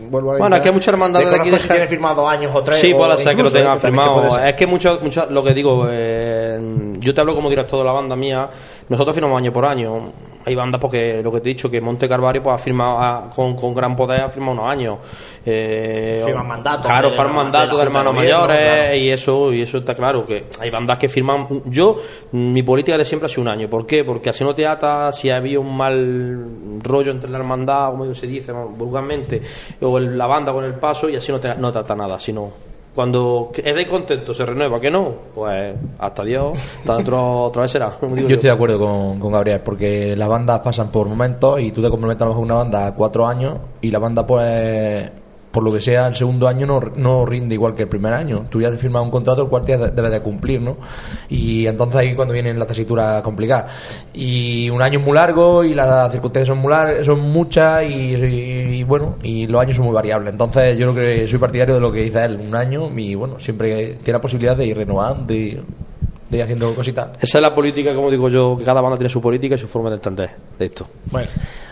vuelvo a Bueno, es que hay muchas hermandades de aquí. si tiene firmado años o tres. Sí, puede ser que lo tenga firmado. Es que mucho, mucho, lo que digo, eh, yo te hablo como director de la banda mía. Nosotros firmamos año por año hay bandas porque lo que te he dicho que Monte Carvario pues ha firmado con, con, gran poder ha firmado unos años. Eh, firman mandatos claro firman mandatos de, hermanos mayores y eso y eso está claro que hay bandas que firman yo mi política de siempre ha sido un año. ¿por qué? porque así no te ata si había un mal rollo entre la hermandad como se dice vulgarmente o la banda con el paso y así no te, no te ata nada sino cuando estáis contento se renueva, que no, pues hasta Dios, hasta otro, otra vez será. [laughs] Yo, estoy de acuerdo con, con, Gabriel, porque las bandas pasan por momentos y tú te comprometes a lo mejor una banda cuatro años y la banda pues por lo que sea, el segundo año no, no rinde igual que el primer año. Tú ya has firmado un contrato, el cual debe de cumplir, ¿no? Y entonces ahí cuando viene la tesitura complicada. Y un año es muy largo y las circunstancias son, muy muchas y, bueno, y los años son muy variables. Entonces yo creo que soy partidario de lo que dice él, un año y bueno, siempre tiene la posibilidad de ir renovando y de ir haciendo cositas. Esa es la política, como digo yo, que cada banda tiene su política y su forma de entender de esto. Bueno.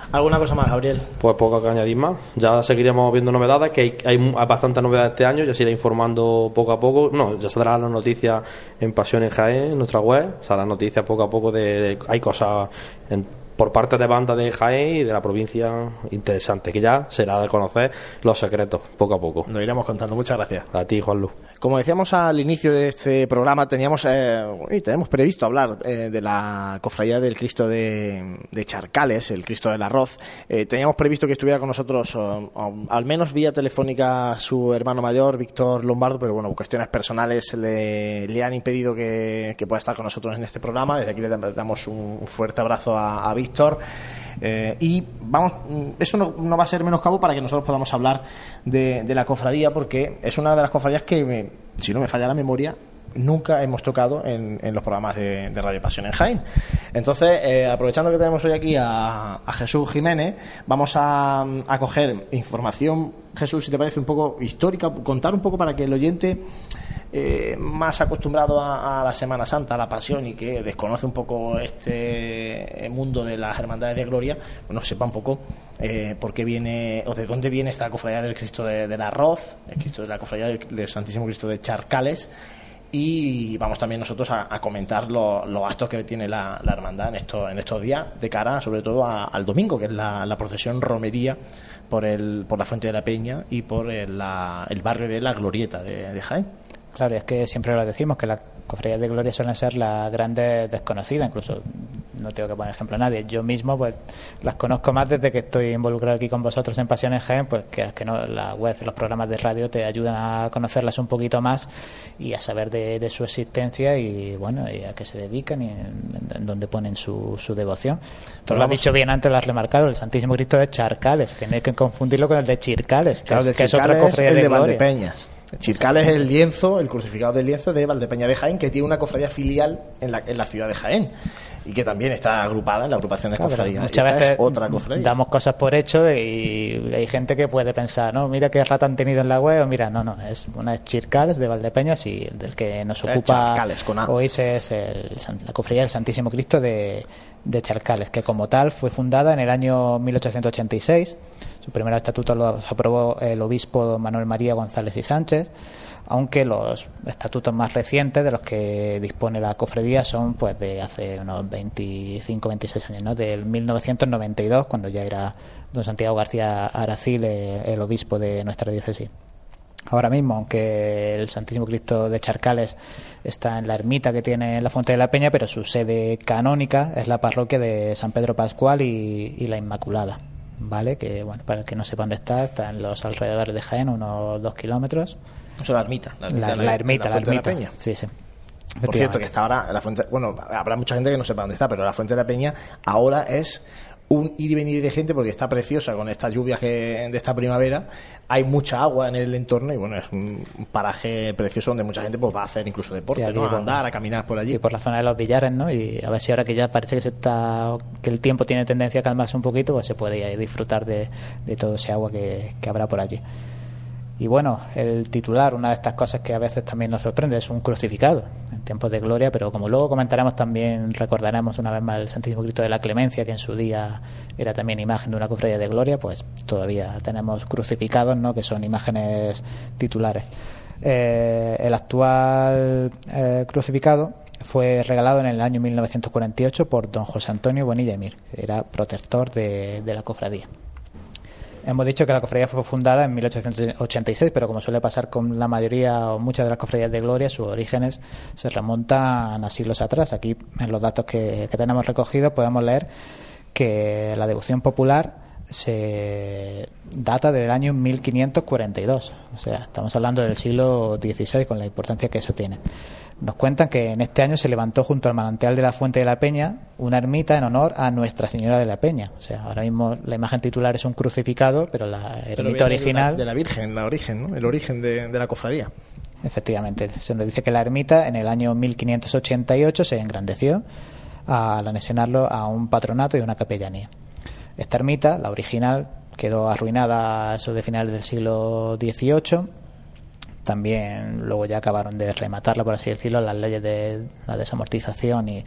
¿Alguna cosa más, Gabriel? Pues poco que añadir más. Ya seguiremos viendo novedades, que hay, hay, bastantes novedades este año, ya se irá informando poco a poco. No, ya saldrán las noticias en Pasión en Jaén, en nuestra web. Saldrán noticias poco a poco de, hay cosas por parte de banda de Jaén y de la provincia interesantes, que ya será de conocer los secretos poco a poco. Lo iremos contando. Muchas gracias. A ti, Juan Luz. Como decíamos al inicio de este programa, teníamos eh, tenemos previsto hablar eh, de la cofradía del Cristo de, Charcales, el Cristo del Arroz. Eh, teníamos previsto que estuviera con nosotros, al menos vía telefónica, su hermano mayor, Víctor Lombardo, pero bueno, cuestiones personales le, han impedido que, pueda estar con nosotros en este programa. Desde aquí le damos un fuerte abrazo a, Víctor. y vamos, eso no, va a ser menos cabo para que nosotros podamos hablar de, la cofradía, porque es una de las cofradías que me, si no me falla la memoria, nunca hemos tocado en, los programas de, Radio Pasión en Jaén. Entonces, eh, aprovechando que tenemos hoy aquí a, Jesús Jiménez, vamos a, a, coger información, Jesús, si te parece un poco histórica, contar un poco para que el oyente eh, más acostumbrado a, la Semana Santa, a la Pasión y que desconoce un poco este mundo de las hermandades de gloria, bueno, sepa un poco eh, por qué viene o de dónde viene esta cofradía del Cristo del Arroz, el Cristo de la cofradía del, Santísimo Cristo de Charcales y vamos también nosotros a, comentar los actos que tiene la, hermandad en estos, en estos días de cara sobre todo al domingo que es la, procesión romería por, el, por la Fuente de la Peña y por el, barrio de la Glorieta de, de Jaén. Claro, es que siempre lo decimos, que las cofradías de gloria suelen ser las grandes desconocidas, incluso no tengo que poner ejemplo a nadie. Yo mismo pues las conozco más desde que estoy involucrado aquí con vosotros en Pasiones Gen, pues que, que no, la web, los programas de radio te ayudan a conocerlas un poquito más y a saber de, su existencia y bueno, y a qué se dedican y en, dónde ponen su, su devoción. Pero lo has dicho bien antes, lo has remarcado, el Santísimo Cristo de Charcales, que no hay que confundirlo con el de Chircales, que, es, otra cofradía de, de Chircal es el lienzo, el crucificado del lienzo de Valdepeña de Jaén, que tiene una cofradía filial en la, en la ciudad de Jaén y que también está agrupada en la agrupación de cofradías. Muchas veces otra cofradía. damos cosas por hecho y hay gente que puede pensar, no, mira qué rata han tenido en la web, o mira, no, no, es una es Chircales de Valdepeñas y el del que nos ocupa hoy es el, la cofradía del Santísimo Cristo de, de Charcales, que como tal fue fundada en el año 1886. Su primer estatuto lo aprobó el obispo Manuel María González y Sánchez, aunque los estatutos más recientes de los que dispone la cofradía son pues de hace unos 25 26 años, ¿no? del 1992, cuando ya era don Santiago García Aracil eh, el obispo de nuestra diócesis ahora mismo, aunque el Santísimo Cristo de Charcales está en la ermita que tiene en la Fuente de la Peña, pero su sede canónica es la parroquia de San Pedro Pascual y, la Inmaculada, ¿vale? Que, bueno, para el que no sepa dónde está, está en los alrededores de Jaén, unos dos kilómetros. Eso la ermita. La ermita, la, ermita, la, ermita. La Peña. Sí, sí. Por cierto, que está ahora, la fuente, bueno, habrá mucha gente que no sepa dónde está, pero la Fuente de la Peña ahora es un ir y venir de gente porque está preciosa con estas lluvias que, de esta primavera. Hay mucha agua en el entorno y bueno, es un paraje precioso donde mucha gente pues va a hacer incluso deporte, ¿no? a andar, a caminar por allí. Y por la zona de los billares, ¿no? Y a ver si ahora que ya parece que se está que el tiempo tiene tendencia a calmarse un poquito, pues se puede disfrutar de, de todo ese agua que, que habrá por allí. Y bueno, el titular, una de estas cosas que a veces también nos sorprende, es un crucificado en tiempos de gloria, pero como luego comentaremos también, recordaremos una vez más el Santísimo Cristo de la Clemencia, que en su día era también imagen de una cofradía de gloria, pues todavía tenemos crucificados, ¿no? que son imágenes titulares. Eh, el actual eh, crucificado fue regalado en el año 1948 por don José Antonio Bonilla Emir, que era protector de la cofradía. Hemos dicho que la cofradía fue fundada en 1886, pero como suele pasar con la mayoría o muchas de las cofradías de gloria, sus orígenes se remontan a siglos atrás. Aquí, en los datos que, tenemos recogidos, podemos leer que la devoción popular se data del año 1542. O sea, estamos hablando del siglo XVI con la importancia que eso tiene. Nos cuentan que en este año se levantó junto al manantial de la Fuente de la Peña una ermita en honor a Nuestra Señora de la Peña. O sea, ahora mismo la imagen titular es un crucificado, pero la ermita original. De la, Virgen, la origen, ¿no? El origen de, de la cofradía. Efectivamente, se nos dice que la ermita en el año 1588 se engrandeció al anexionarlo a un patronato y una capellanía. Esta ermita, la original, quedó arruinada a eso de finales del siglo XVIII también luego ya acabaron de rematarla, por así decirlo, las leyes de la desamortización y,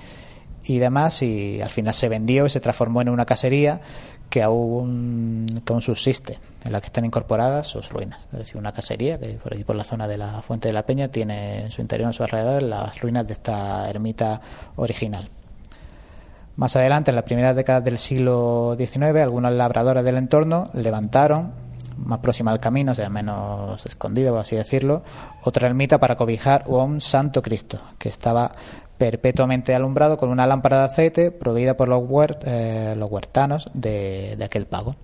y demás, y al final se vendió y se transformó en una casería que aún, que aún subsiste, en la que están incorporadas sus ruinas. Es decir, una casería que por allí por la zona de la Fuente de la Peña tiene en su interior, en su alrededor, las ruinas de esta ermita original. Más adelante, en las primeras décadas del siglo XIX, algunos labradores del entorno levantaron más próxima al camino, o sea, menos escondido, por así decirlo, otra ermita para cobijar un Santo Cristo, que estaba perpetuamente alumbrado con una lámpara de aceite proveída por los, eh, los huertanos de, aquel pago.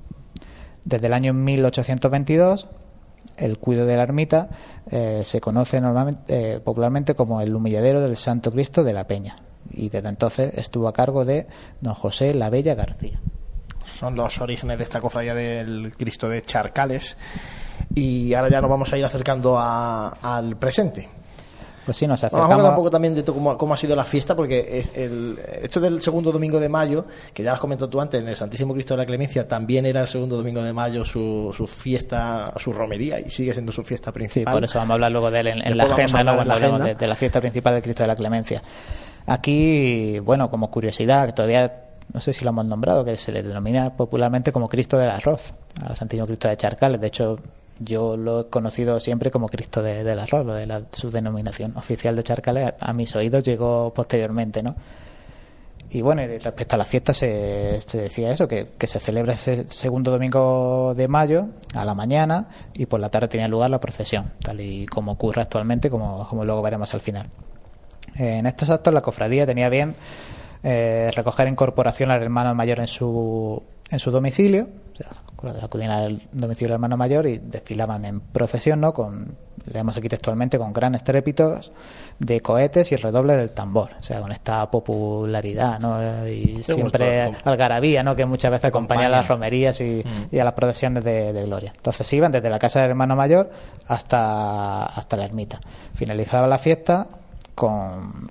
Desde el año 1822, el cuido de la ermita eh, se conoce normalmente, eh, popularmente como el humilladero del Santo Cristo de la Peña, y desde entonces estuvo a cargo de don José La Bella García son los orígenes de esta cofradía del Cristo de Charcales. Y ahora ya nos vamos a ir acercando al presente. Pues sí, nos acercamos. Vamos a hablar un poco también de cómo, ha sido la fiesta, porque es el, esto del segundo domingo de mayo, que ya lo has comentado tú antes, en el Santísimo Cristo de la Clemencia también era el segundo domingo de mayo su, su fiesta, su romería, y sigue siendo su fiesta principal. Sí, por eso vamos a hablar luego de él en, la agenda, de la fiesta principal del Cristo de la Clemencia. Aquí, bueno, como curiosidad, todavía no sé si lo hemos nombrado, que se le denomina popularmente como Cristo del Arroz, al Santísimo Cristo de Charcales. De hecho, yo lo he conocido siempre como Cristo del Arroz, lo de la, su denominación oficial de Charcales, a, mis oídos llegó posteriormente, ¿no? Y bueno, respecto a la fiesta se, se decía eso, que, se celebra ese segundo domingo de mayo a la mañana y por la tarde tenía lugar la procesión, tal y como ocurre actualmente, como, como luego veremos al final. En estos actos la cofradía tenía bien eh, recoger en corporación al hermano mayor en su, en su domicilio, acudían al domicilio del hermano mayor y desfilaban en procesión, ¿no? Con, leemos aquí textualmente, con gran estrépitos de cohetes y redoble del tambor, o sea, con esta popularidad, ¿no? Y siempre algarabía, ¿no? Que muchas veces acompaña a las romerías y, mm. y a las procesiones de, de, gloria. Entonces iban desde la casa del hermano mayor hasta, hasta la ermita. Finalizaba la fiesta con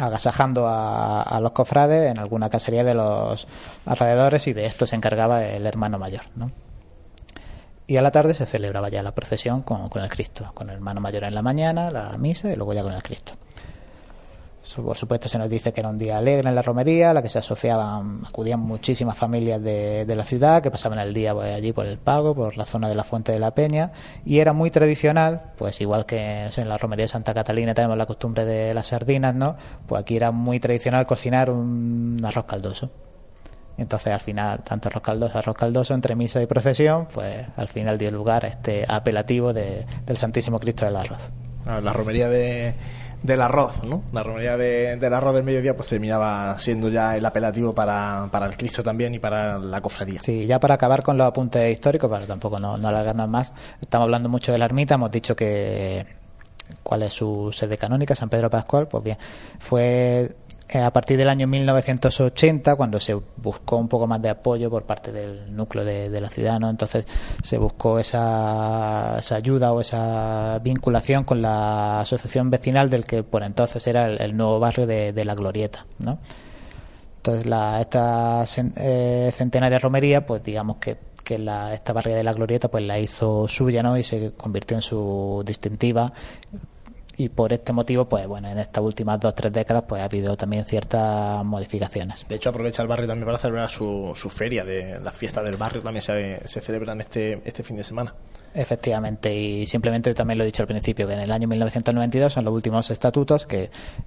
agasajando a, los cofrades en alguna casería de los alrededores y de esto se encargaba el hermano mayor. ¿no? Y a la tarde se celebraba ya la procesión con, con, el Cristo, con el hermano mayor en la mañana, la misa y luego ya con el Cristo. Por supuesto se nos dice que era un día alegre en la romería, a la que se asociaban, acudían muchísimas familias de, la ciudad que pasaban el día pues, allí por el Pago, por la zona de la Fuente de la Peña, y era muy tradicional, pues igual que en la romería de Santa Catalina tenemos la costumbre de las sardinas, ¿no? Pues aquí era muy tradicional cocinar un arroz caldoso. Entonces al final, tanto arroz caldoso, arroz caldoso, entre misa y procesión, pues al final dio lugar a este apelativo del Santísimo Cristo del Arroz. La romería de del arroz, ¿no? La romería del arroz del mediodía pues terminaba siendo ya el apelativo para, para, el Cristo también y para la cofradía. Sí, ya para acabar con los apuntes históricos, para tampoco no, no alargarnos más, estamos hablando mucho de la ermita, hemos dicho que cuál es su sede canónica, San Pedro Pascual, pues bien, fue a partir del año 1980, cuando se buscó un poco más de apoyo por parte del núcleo de, la ciudad, entonces se buscó esa, esa, ayuda o esa vinculación con la asociación vecinal del que por entonces era el, nuevo barrio de, la Glorieta. Entonces, la, esta eh, centenaria romería, pues digamos que que la, esta barriada de la Glorieta pues la hizo suya ¿no? y se convirtió en su distintiva y por este motivo, pues bueno, en estas últimas dos o tres décadas, pues ha habido también ciertas modificaciones. De hecho, aprovecha el barrio también para celebrar su, su feria de las fiestas del barrio, también se, se celebran este, este fin de semana. Efectivamente, y simplemente también lo he dicho al principio, que en el año 1992 son los últimos estatutos que,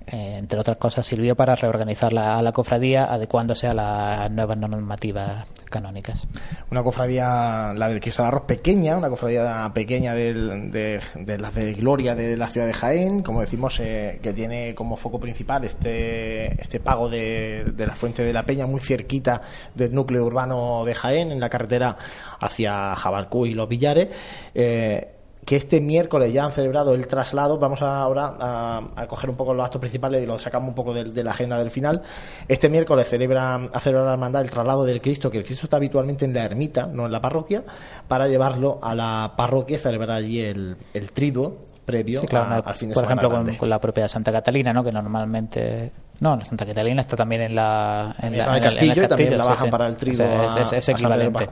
eh, entre otras cosas, sirvió para reorganizar la, cofradía adecuándose a las nuevas normativas canónicas. Una cofradía, la del Cristo de Arroz, pequeña, una cofradía pequeña de, de las de gloria de la ciudad de Jaén, como decimos, eh, que tiene como foco principal este, este pago de, de la Fuente de la Peña, muy cerquita del núcleo urbano de Jaén, en la carretera hacia Jabalcú y Los Villares eh, que este miércoles ya han celebrado el traslado. Vamos ahora a, coger un poco los actos principales y lo sacamos un poco de, la agenda del final. Este miércoles celebra, a celebrar la hermandad el traslado del Cristo, que el Cristo está habitualmente en la ermita, no en la parroquia, para llevarlo a la parroquia y celebrar allí el, el triduo previo al fin de por ejemplo con, la propia Santa Catalina no que normalmente no, la Santa Catalina está también en la en, el, castillo, y también la bajan para el trigo es, es, equivalente.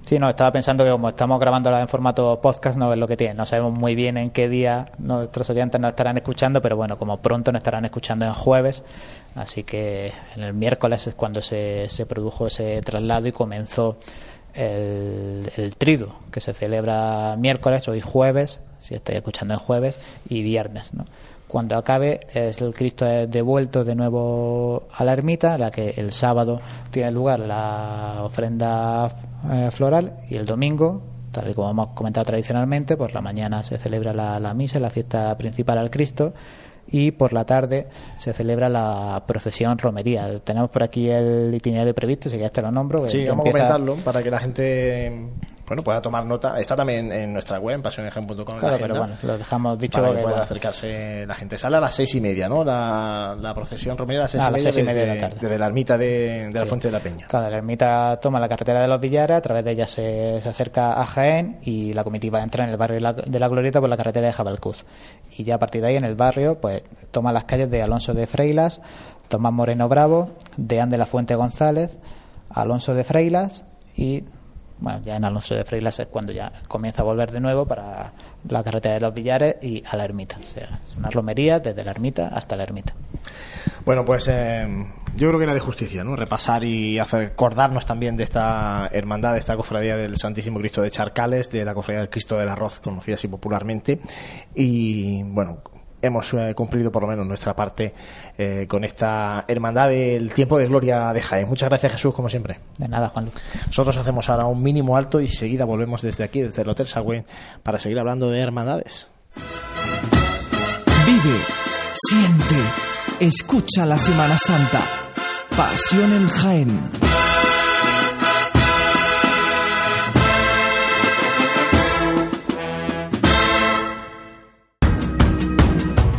Sí, no, estaba pensando que como estamos grabándola en formato podcast, no es lo que tiene. No sabemos muy bien en qué día nuestros oyentes nos estarán escuchando, pero bueno, como pronto nos estarán escuchando en jueves, así que en el miércoles es cuando se, se produjo ese traslado y comenzó el, el trido, que se celebra miércoles, hoy jueves, si estáis escuchando en jueves, y viernes, ¿no? Cuando acabe, es el Cristo es devuelto de nuevo a la ermita, la que el sábado tiene lugar la ofrenda eh, floral y el domingo, tal y como hemos comentado tradicionalmente, por la mañana se celebra la, la misa, la fiesta principal al Cristo y por la tarde se celebra la procesión romería. Tenemos por aquí el itinerario previsto, si ya te lo nombro. Sí, vamos a comentarlo para que la gente bueno, pueda tomar nota. Está también en nuestra web, en pasionejem.com. Claro, pero bueno, lo dejamos dicho. Para que, pueda acercarse la gente. Sale a las seis y media, ¿no? La, la procesión romería a las seis, y, media las seis y media de la tarde. Desde la ermita de, de la Fuente de la Peña. Claro, la ermita toma la carretera de los Villares, a través de ella se, se acerca a Jaén y la comitiva entra en el barrio de la, Glorieta por la carretera de Jabalcuz. Y ya a partir de ahí en el barrio, pues toma las calles de Alonso de Freilas, Tomás Moreno Bravo, Deán de la Fuente González, Alonso de Freilas y bueno, ya en Alonso de Freilas es cuando ya comienza a volver de nuevo para la carretera de los Villares y a la ermita. O sea, es una romería desde la ermita hasta la ermita. Bueno, pues eh, yo creo que era de justicia, ¿no? Repasar y hacer, acordarnos también de esta hermandad, de esta cofradía del Santísimo Cristo de Charcales, de la cofradía del Cristo del Arroz, conocida así popularmente. Y bueno, hemos eh, cumplido por lo menos nuestra parte eh, con esta hermandad del tiempo de gloria de Jaén. Muchas gracias Jesús, como siempre. De nada, Juan. Nosotros hacemos ahora un mínimo alto y seguida volvemos desde aquí, desde el Hotel Sagüen, para seguir hablando de hermandades. Vive, siente, escucha la Semana Santa. Pasión en Jaén.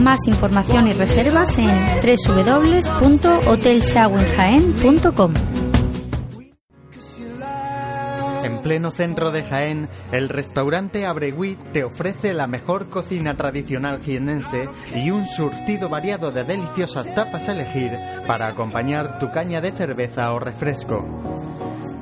Más información y reservas en www.hotelshawenjaen.com. En pleno centro de Jaén, el restaurante Abregui te ofrece la mejor cocina tradicional jienense y un surtido variado de deliciosas tapas a elegir para acompañar tu caña de cerveza o refresco.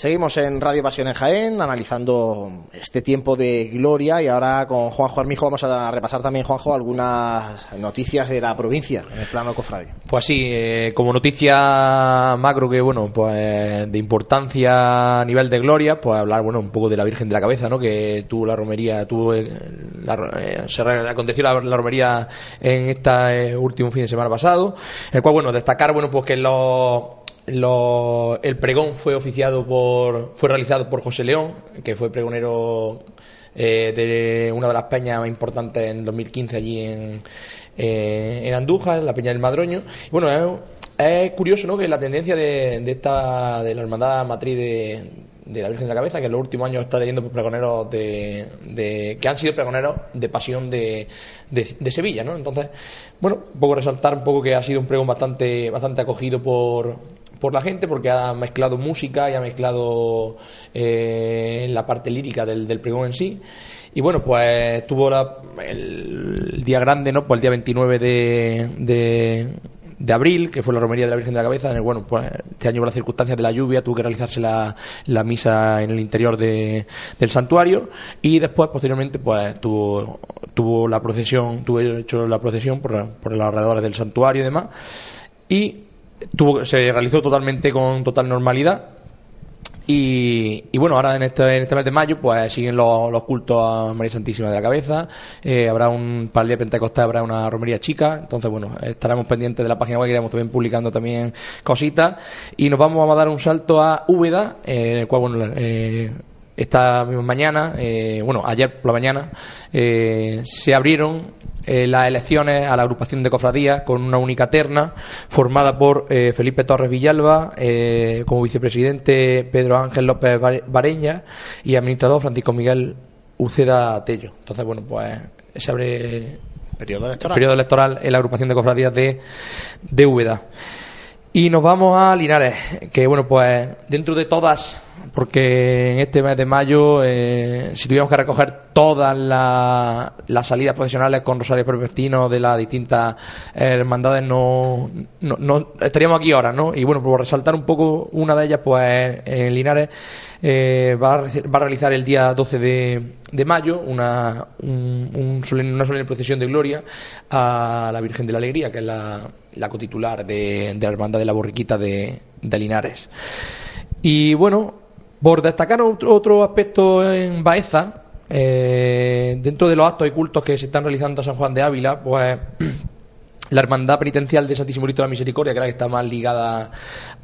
Seguimos en Radio Pasión en Jaén, analizando este tiempo de gloria y ahora con Juanjo Armijo vamos a repasar también, Juanjo, algunas noticias de la provincia en el plano cofrade. Pues sí, eh, como noticia macro que, bueno, pues de importancia a nivel de gloria, pues hablar, bueno, un poco de la Virgen de la Cabeza, ¿no? Que tuvo la romería, tuvo, eh, se aconteció la, romería en este último fin de semana pasado, el cual, bueno, destacar, bueno, pues que los el pregón fue oficiado por, fue realizado por José León, que fue pregonero eh, de una de las peñas más importantes en 2015 allí en, eh, en Andújar, la Peña del Madroño. Y bueno, es, curioso ¿no? que la tendencia de, esta de la hermandad matriz de, la Virgen de la Cabeza, que en los últimos años está leyendo por pregoneros de, que han sido pregoneros de pasión de, de, Sevilla, ¿no? Entonces, bueno, poco resaltar un poco que ha sido un pregón bastante, bastante acogido por, por la gente porque ha mezclado música y ha mezclado eh, la parte lírica del, del pregón en sí. Y bueno, pues tuvo el, día grande, ¿no? Pues el día 29 de, de, abril, que fue la romería de la Virgen de la Cabeza. En el, bueno, pues este año por las circunstancias de la lluvia tuvo que realizarse la, la misa en el interior de, del santuario y después, posteriormente, pues tuvo, tuvo la procesión, tuvo hecho la procesión por, por los alrededores del santuario y demás. Y tuvo, se realizó totalmente con total normalidad. Y, y, bueno, ahora en este, en este mes de mayo, pues siguen los, los cultos a María Santísima de la Cabeza. Eh, habrá un, para el día de Pentecostés habrá una romería chica. Entonces, bueno, estaremos pendientes de la página web que iremos también publicando también cositas. Y nos vamos a dar un salto a Úbeda, eh, el cual, bueno, eh, esta misma mañana, eh, bueno, ayer por la mañana, eh, se abrieron eh, las elecciones a la agrupación de cofradías con una única terna formada por Felipe Torres Villalba como vicepresidente Pedro Ángel López Bareña y administrador Francisco Miguel Uceda Tello. Entonces, bueno, pues se abre periodo electoral, periodo electoral en la agrupación de cofradías de, de Úbeda. Y nos vamos a Linares, que bueno, pues dentro de todas porque en este mes de mayo, eh, si tuviéramos que recoger todas las salidas profesionales con Rosario Pervertino de las distintas hermandades, no, no, estaríamos aquí ahora, ¿no? Y bueno, por resaltar un poco una de ellas, pues en Linares eh, va, a, va, a, realizar el día 12 de, de mayo una, un, una solemne procesión de gloria a la Virgen de la Alegría, que es la, la cotitular de, de la Hermandad de la Borriquita de, de Linares. Y bueno, por destacar otro, aspecto en Baeza, eh, dentro de los actos y cultos que se están realizando a San Juan de Ávila, pues [clears throat] la Hermandad Penitencial de Santísimo Cristo de la Misericordia, que es la que está más ligada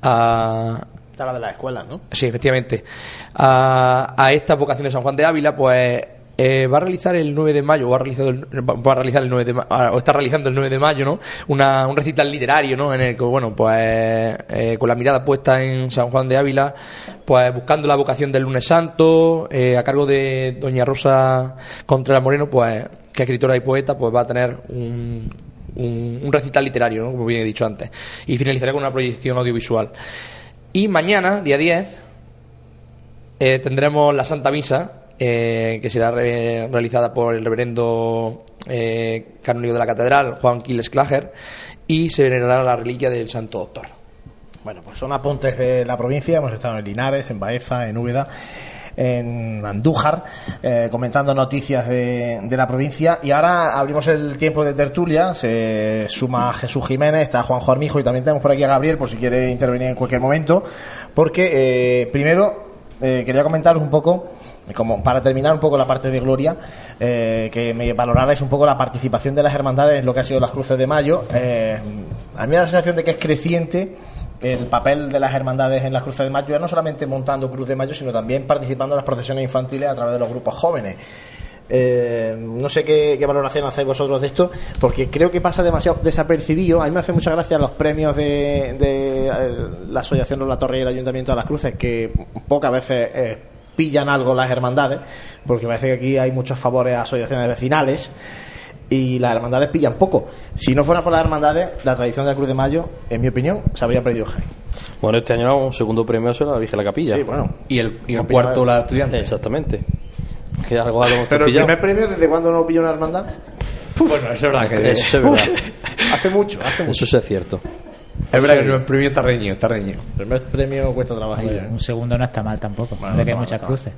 a, Está la de las escuelas, ¿no? Sí, efectivamente. A, a, esta vocación de San Juan de Ávila, pues eh, va a realizar el 9 de mayo, o ha realizado el, va a realizar el 9 de ah, o está realizando el 9 de mayo, ¿no? Una, un recital literario, ¿no? En el que, bueno, pues eh, con la mirada puesta en San Juan de Ávila, pues buscando la vocación del lunes santo, eh, a cargo de doña Rosa Contreras Moreno, pues que es escritora y poeta, pues va a tener un, un, recital literario, ¿no? Como bien he dicho antes. Y finalizará con una proyección audiovisual. Y mañana, día 10, tendremos la Santa Misa eh, que será realizada por el reverendo eh, canónigo de la catedral, Juan Quiles Clager, y se venerará la reliquia del Santo Doctor. Bueno, pues son apuntes de la provincia, hemos estado en Linares, en Baeza, en Úbeda en Andújar, eh, comentando noticias de, la provincia. Y ahora abrimos el tiempo de tertulia. Se suma Jesús Jiménez, está Juanjo Armijo y también tenemos por aquí a Gabriel, por si quiere intervenir en cualquier momento. Porque, eh, primero, quería comentaros un poco como para terminar un poco la parte de Gloria, eh, que me valorarais un poco la participación de las hermandades en lo que ha sido las cruces de mayo. Eh, a mí me da la sensación de que es creciente el papel de las hermandades en las cruces de mayo, ya no solamente montando cruz de mayo, sino también participando en las procesiones infantiles a través de los grupos jóvenes. Eh, no sé qué, valoración hacéis vosotros de esto, porque creo que pasa demasiado desapercibido. A mí me hace mucha gracia los premios de, la Asociación de la Torre y el Ayuntamiento de las Cruces, que pocas veces pillan algo las hermandades, porque parece que aquí hay muchos favores a asociaciones vecinales y las hermandades pillan poco. Si no fuera por las hermandades, la tradición de la Cruz de Mayo, en mi opinión, se habría perdido Jaén. Bueno, este año un segundo premio se la Virgen la Capilla. Sí, bueno. Y el, cuarto la estudiante. Exactamente. Que algo, Pero el primer premio, ¿desde cuándo no pilló una hermandad? Bueno, eso es verdad que eso es verdad. hace mucho, hace mucho. Eso es cierto. Es verdad que el primer está reñido, está reñido. El primer premio cuesta trabajo. un segundo no está mal tampoco, bueno, que hay muchas cruces.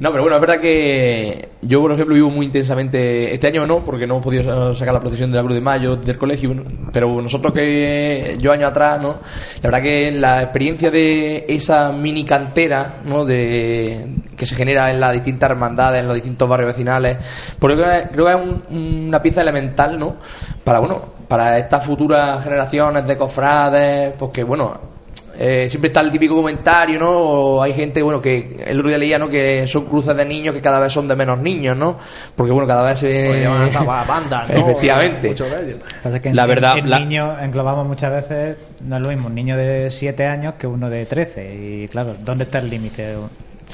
No, pero bueno, es verdad que yo, por ejemplo, vivo muy intensamente. Este año no, porque no hemos podido sacar la procesión de la Cruz de Mayo del colegio. Pero nosotros que yo año atrás, ¿no? La verdad que la experiencia de esa mini cantera, ¿no? De, que se genera en las distintas hermandades, en los distintos barrios vecinales, porque creo que es una pieza elemental, ¿no? Para, bueno, para estas futuras generaciones de cofrades, porque, bueno, eh, siempre está el típico comentario, ¿no? O hay gente, bueno, que el otro día leía, ¿no? Que son cruces de niños que cada vez son de menos niños, ¿no? Porque, bueno, cada vez se... [laughs] bandas, ¿no? Efectivamente. la verdad... El niño, englobamos muchas veces, no es lo mismo un niño de 7 años que uno de 13. Y, claro, ¿dónde está el límite?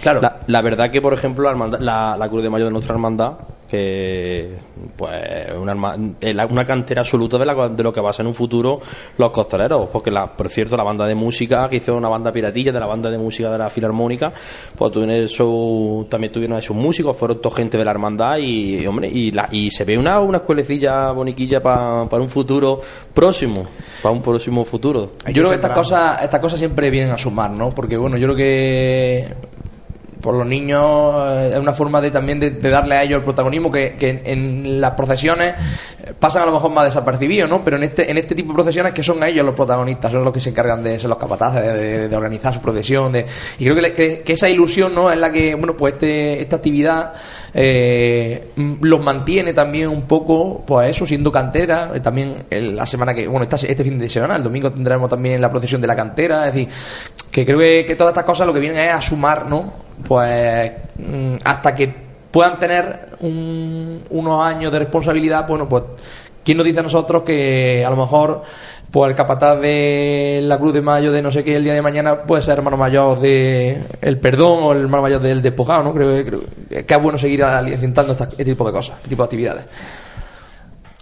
Claro. La, verdad que, por ejemplo, la, la Cruz de Mayo de nuestra hermandad que pues una, una cantera absoluta de, la, de lo que va a ser en un futuro los costaleros porque la, por cierto la banda de música que hizo una banda piratilla de la banda de música de la filarmónica pues tuvieron eso, también tuvieron esos músicos fueron toda gente de la hermandad y, hombre y, la, y se ve una, una escuelecilla boniquilla para un futuro próximo para un próximo futuro. Yo creo que estas cosas estas cosas siempre vienen a sumar no porque bueno yo creo que por los niños eh, es una forma de también de, darle a ellos el protagonismo que, en, las procesiones eh, pasan a lo mejor más desapercibidos, ¿no? Pero en este en este tipo de procesiones que son ellos los protagonistas, son los que se encargan de ser los capataces, de, organizar su procesión, de, y creo que, esa ilusión, ¿no? Es la que, bueno, pues este, esta actividad eh, los mantiene también un poco, pues eso, siendo cantera, también la semana que, bueno, este fin de semana, el domingo tendremos también la procesión de la cantera, es decir, que creo que, que todas estas cosas lo que vienen es a sumar, ¿no? pues mm, hasta que puedan tener unos años de responsabilidad, bueno, pues ¿quién nos dice a nosotros que a lo mejor pues el capataz de la Cruz de Mayo de no sé qué el día de mañana puede ser hermano mayor de el perdón o el hermano mayor del despojado, ¿no? Creo, creo que es bueno seguir alimentando este tipo de cosas, este tipo de actividades.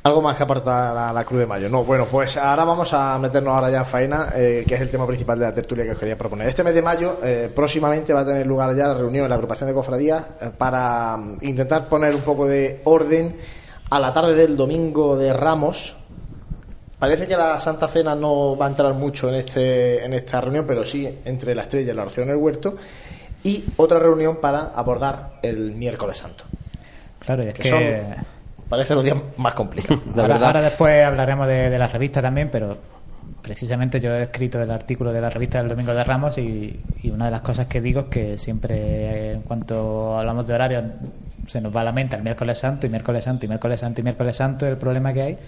Algo más que aportar a la Cruz de Mayo. No, bueno, pues ahora vamos a meternos ahora ya en faena, eh, que es el tema principal de la tertulia que os quería proponer. Este mes de mayo, eh, próximamente va a tener lugar ya la reunión en la agrupación de cofradías eh, para mm, intentar poner un poco de orden a la tarde del domingo de Ramos. Parece que la Santa Cena no va a entrar mucho en, este, en esta reunión, pero sí entre la estrella y la oración en el huerto. Y otra reunión para abordar el miércoles santo. Claro, y es que parece los días más complicados. [laughs] ahora, después hablaremos de, la revista también, pero precisamente yo he escrito el artículo de la revista del Domingo de Ramos y, una de las cosas que digo es que siempre en cuanto hablamos de horarios se nos va a la mente el miércoles santo y miércoles santo y miércoles santo y miércoles santo el problema que hay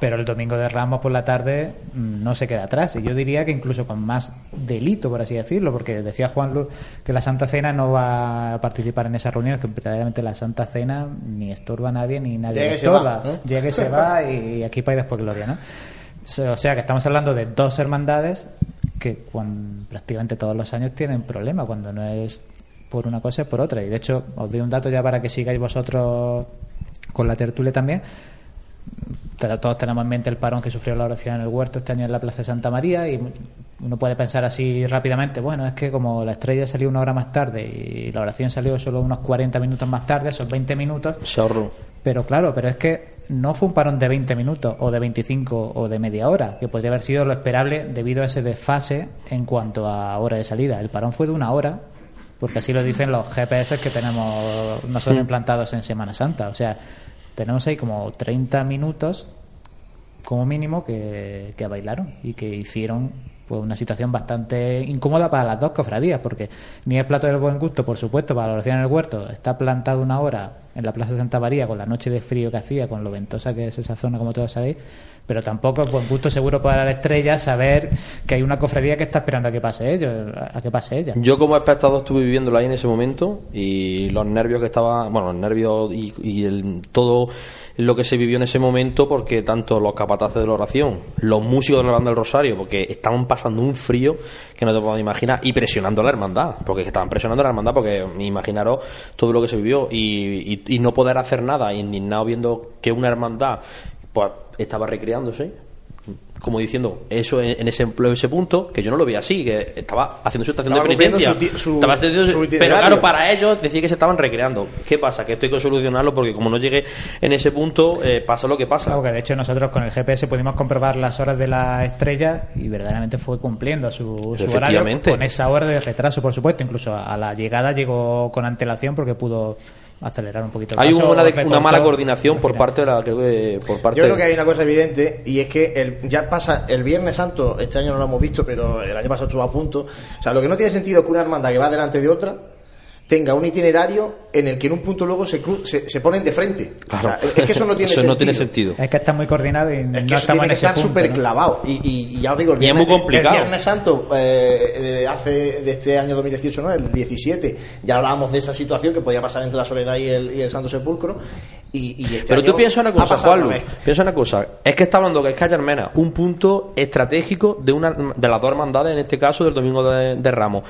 pero el domingo de Ramos por la tarde mm, no se queda atrás. Y yo diría que incluso con más delito, por así decirlo, porque decía Juan Luz que la Santa Cena no va a participar en esa reunión, que verdaderamente la Santa Cena ni estorba a nadie ni nadie estorba. Llegue y se va y aquí para después gloria, ¿no? O sea que estamos hablando de dos hermandades que prácticamente todos los años tienen problemas, cuando no es por una cosa es por otra. Y de hecho, os doy un dato ya para que sigáis vosotros con la tertulia también todos tenemos en mente el parón que sufrió la oración en el huerto este año en la Plaza de Santa María y uno puede pensar así rápidamente, bueno, es que como la estrella salió una hora más tarde y la oración salió solo unos 40 minutos más tarde, esos 20 minutos... Se ahorró. Pero claro, pero es que no fue un parón de 20 minutos o de 25 o de media hora, que podría haber sido lo esperable debido a ese desfase en cuanto a hora de salida. El parón fue de una hora, porque así lo dicen los GPS que tenemos nosotros implantados en Semana Santa. O sea, tenemos ahí como 30 minutos como mínimo que, que bailaron y que hicieron pues una situación bastante incómoda para las dos cofradías, porque ni el plato del buen gusto, por supuesto, para la oración en el huerto, está plantado una hora en la Plaza de Santa María con la noche de frío que hacía, con lo ventosa que es esa zona, como todos sabéis, pero tampoco es buen gusto seguro para la estrella saber que hay una cofradía que está esperando a que pase ello, a que pase ella. Yo como espectador estuve viviéndolo ahí en ese momento y los nervios que estaba, bueno, los nervios y, y el, todo lo que se vivió en ese momento porque tanto los capataces de la oración, los músicos de la banda del Rosario, porque estaban pasando un frío que no te puedo imaginar y presionando a la hermandad, porque estaban presionando a la hermandad porque imaginaros todo lo que se vivió y, y, no poder hacer nada, indignado viendo que una hermandad pues estaba recreándose como diciendo eso en, ese, ese punto, que yo no lo veía así, que estaba haciendo su estación de penitencia. pero claro, para ellos decía que se estaban recreando. ¿Qué pasa? Que esto hay que solucionarlo porque como no llegue en ese punto, eh, pasa lo que pasa. Claro, que de hecho nosotros con el GPS pudimos comprobar las horas de la estrella y verdaderamente fue cumpliendo su, su horario con esa hora de retraso, por supuesto. Incluso a la llegada llegó con antelación porque pudo acelerar un poquito el Hay una, mala coordinación por parte de la por parte Yo creo que hay una cosa evidente y es que el, ya pasa el Viernes Santo, este año no lo hemos visto, pero el año pasado estuvo a punto. O sea, lo que no tiene sentido es que una hermandad que va delante de otra tenga un itinerario en el que en un punto luego se, se, ponen de frente. es que eso no tiene, eso sentido. no tiene sentido. Es que está muy coordinado y es no que estamos tiene que estar súper clavado. Y, y, ya os digo, el viernes, muy complicado. el viernes Santo eh, hace de este año 2018, ¿no? el 17, ya hablábamos de esa situación que podía pasar entre la Soledad y el, y el Santo Sepulcro. Y, este Pero tú piensas una cosa, Pablo, piensa una cosa. Es que está hablando que es Calle Armena, un punto estratégico de una de las dos hermandades, en este caso del Domingo de, de Ramos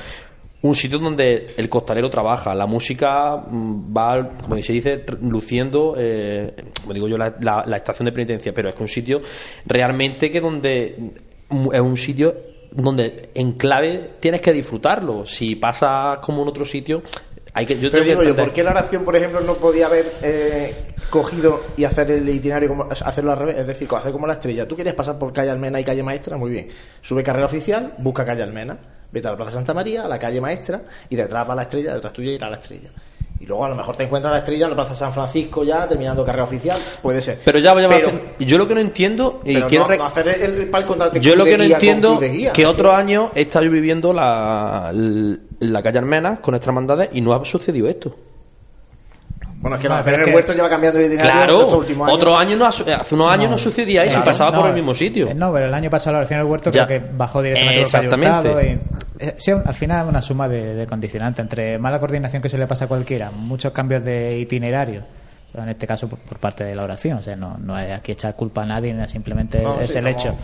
un sitio donde el costalero trabaja, la música mm, va, como se dice, luciendo, eh, como digo yo, la, la, estación de penitencia, pero es que un sitio realmente que donde mm, es un sitio donde en clave tienes que disfrutarlo. Si pasa como en otro sitio, hay que. Yo pero digo yo, ¿por qué la oración, por ejemplo, no podía haber eh, cogido y hacer el itinerario, como, hacerlo al revés? Es decir, hacer como la estrella. Tú quieres pasar por calle Almena y calle Maestra, muy bien. Sube carrera oficial, busca calle Almena vete a la Plaza Santa María, a la calle Maestra, y detrás va la estrella, detrás tuya irá la estrella. Y luego a lo mejor te encuentras la estrella en la Plaza San Francisco ya, terminando carrera oficial, puede ser. Pero ya, ya pero, yo lo que no entiendo y quiero hacer el, Yo lo que no entiendo que otro año he estado viviendo la, la calle Armena con nuestras hermandades y no ha sucedido esto. Bueno, es que no, el huerto lleva cambiando el itinerario claro, estos últimos años. Otro año no, hace unos años no, sucedía eso y pasaba por el mismo sitio. Eh, no, pero el año pasado la oración del huerto creo que bajó directamente Exactamente. Y, eh, sí, al final es una suma de, de condicionantes entre mala coordinación que se le pasa a cualquiera, muchos cambios de itinerario en este caso por, parte de la oración, o sea, no, no hay aquí echar culpa a nadie, simplemente es el hecho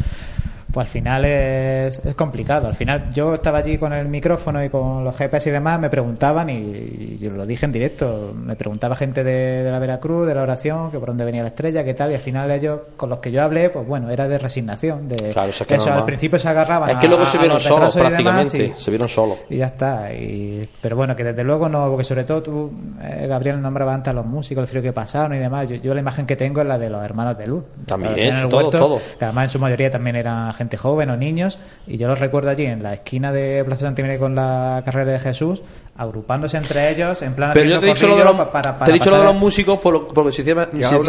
pues al final es, es, complicado. Al final yo estaba allí con el micrófono y con los GPS y demás, me preguntaban y, yo lo dije en directo, me preguntaba gente de, la Veracruz, de la oración, que por dónde venía la estrella, qué tal, y al final ellos, con los que yo hablé, pues bueno, era de resignación, de claro, eso, al principio se agarraban Es que luego se vieron solos prácticamente, se vieron solos. Y ya está, y, pero bueno, que desde luego no, porque sobre todo tú, eh, Gabriel, nombraba antes a los músicos, el frío que pasaron y demás, yo, la imagen que tengo es la de los hermanos de luz. También, todo, todo. Que además en su mayoría también eran gente joven o niños, y yo los recuerdo allí en la esquina de Plaza Santimene con la carrera de Jesús, agrupándose entre ellos en plan Pero yo te he dicho lo de los, te he dicho lo de los músicos por porque si tiene,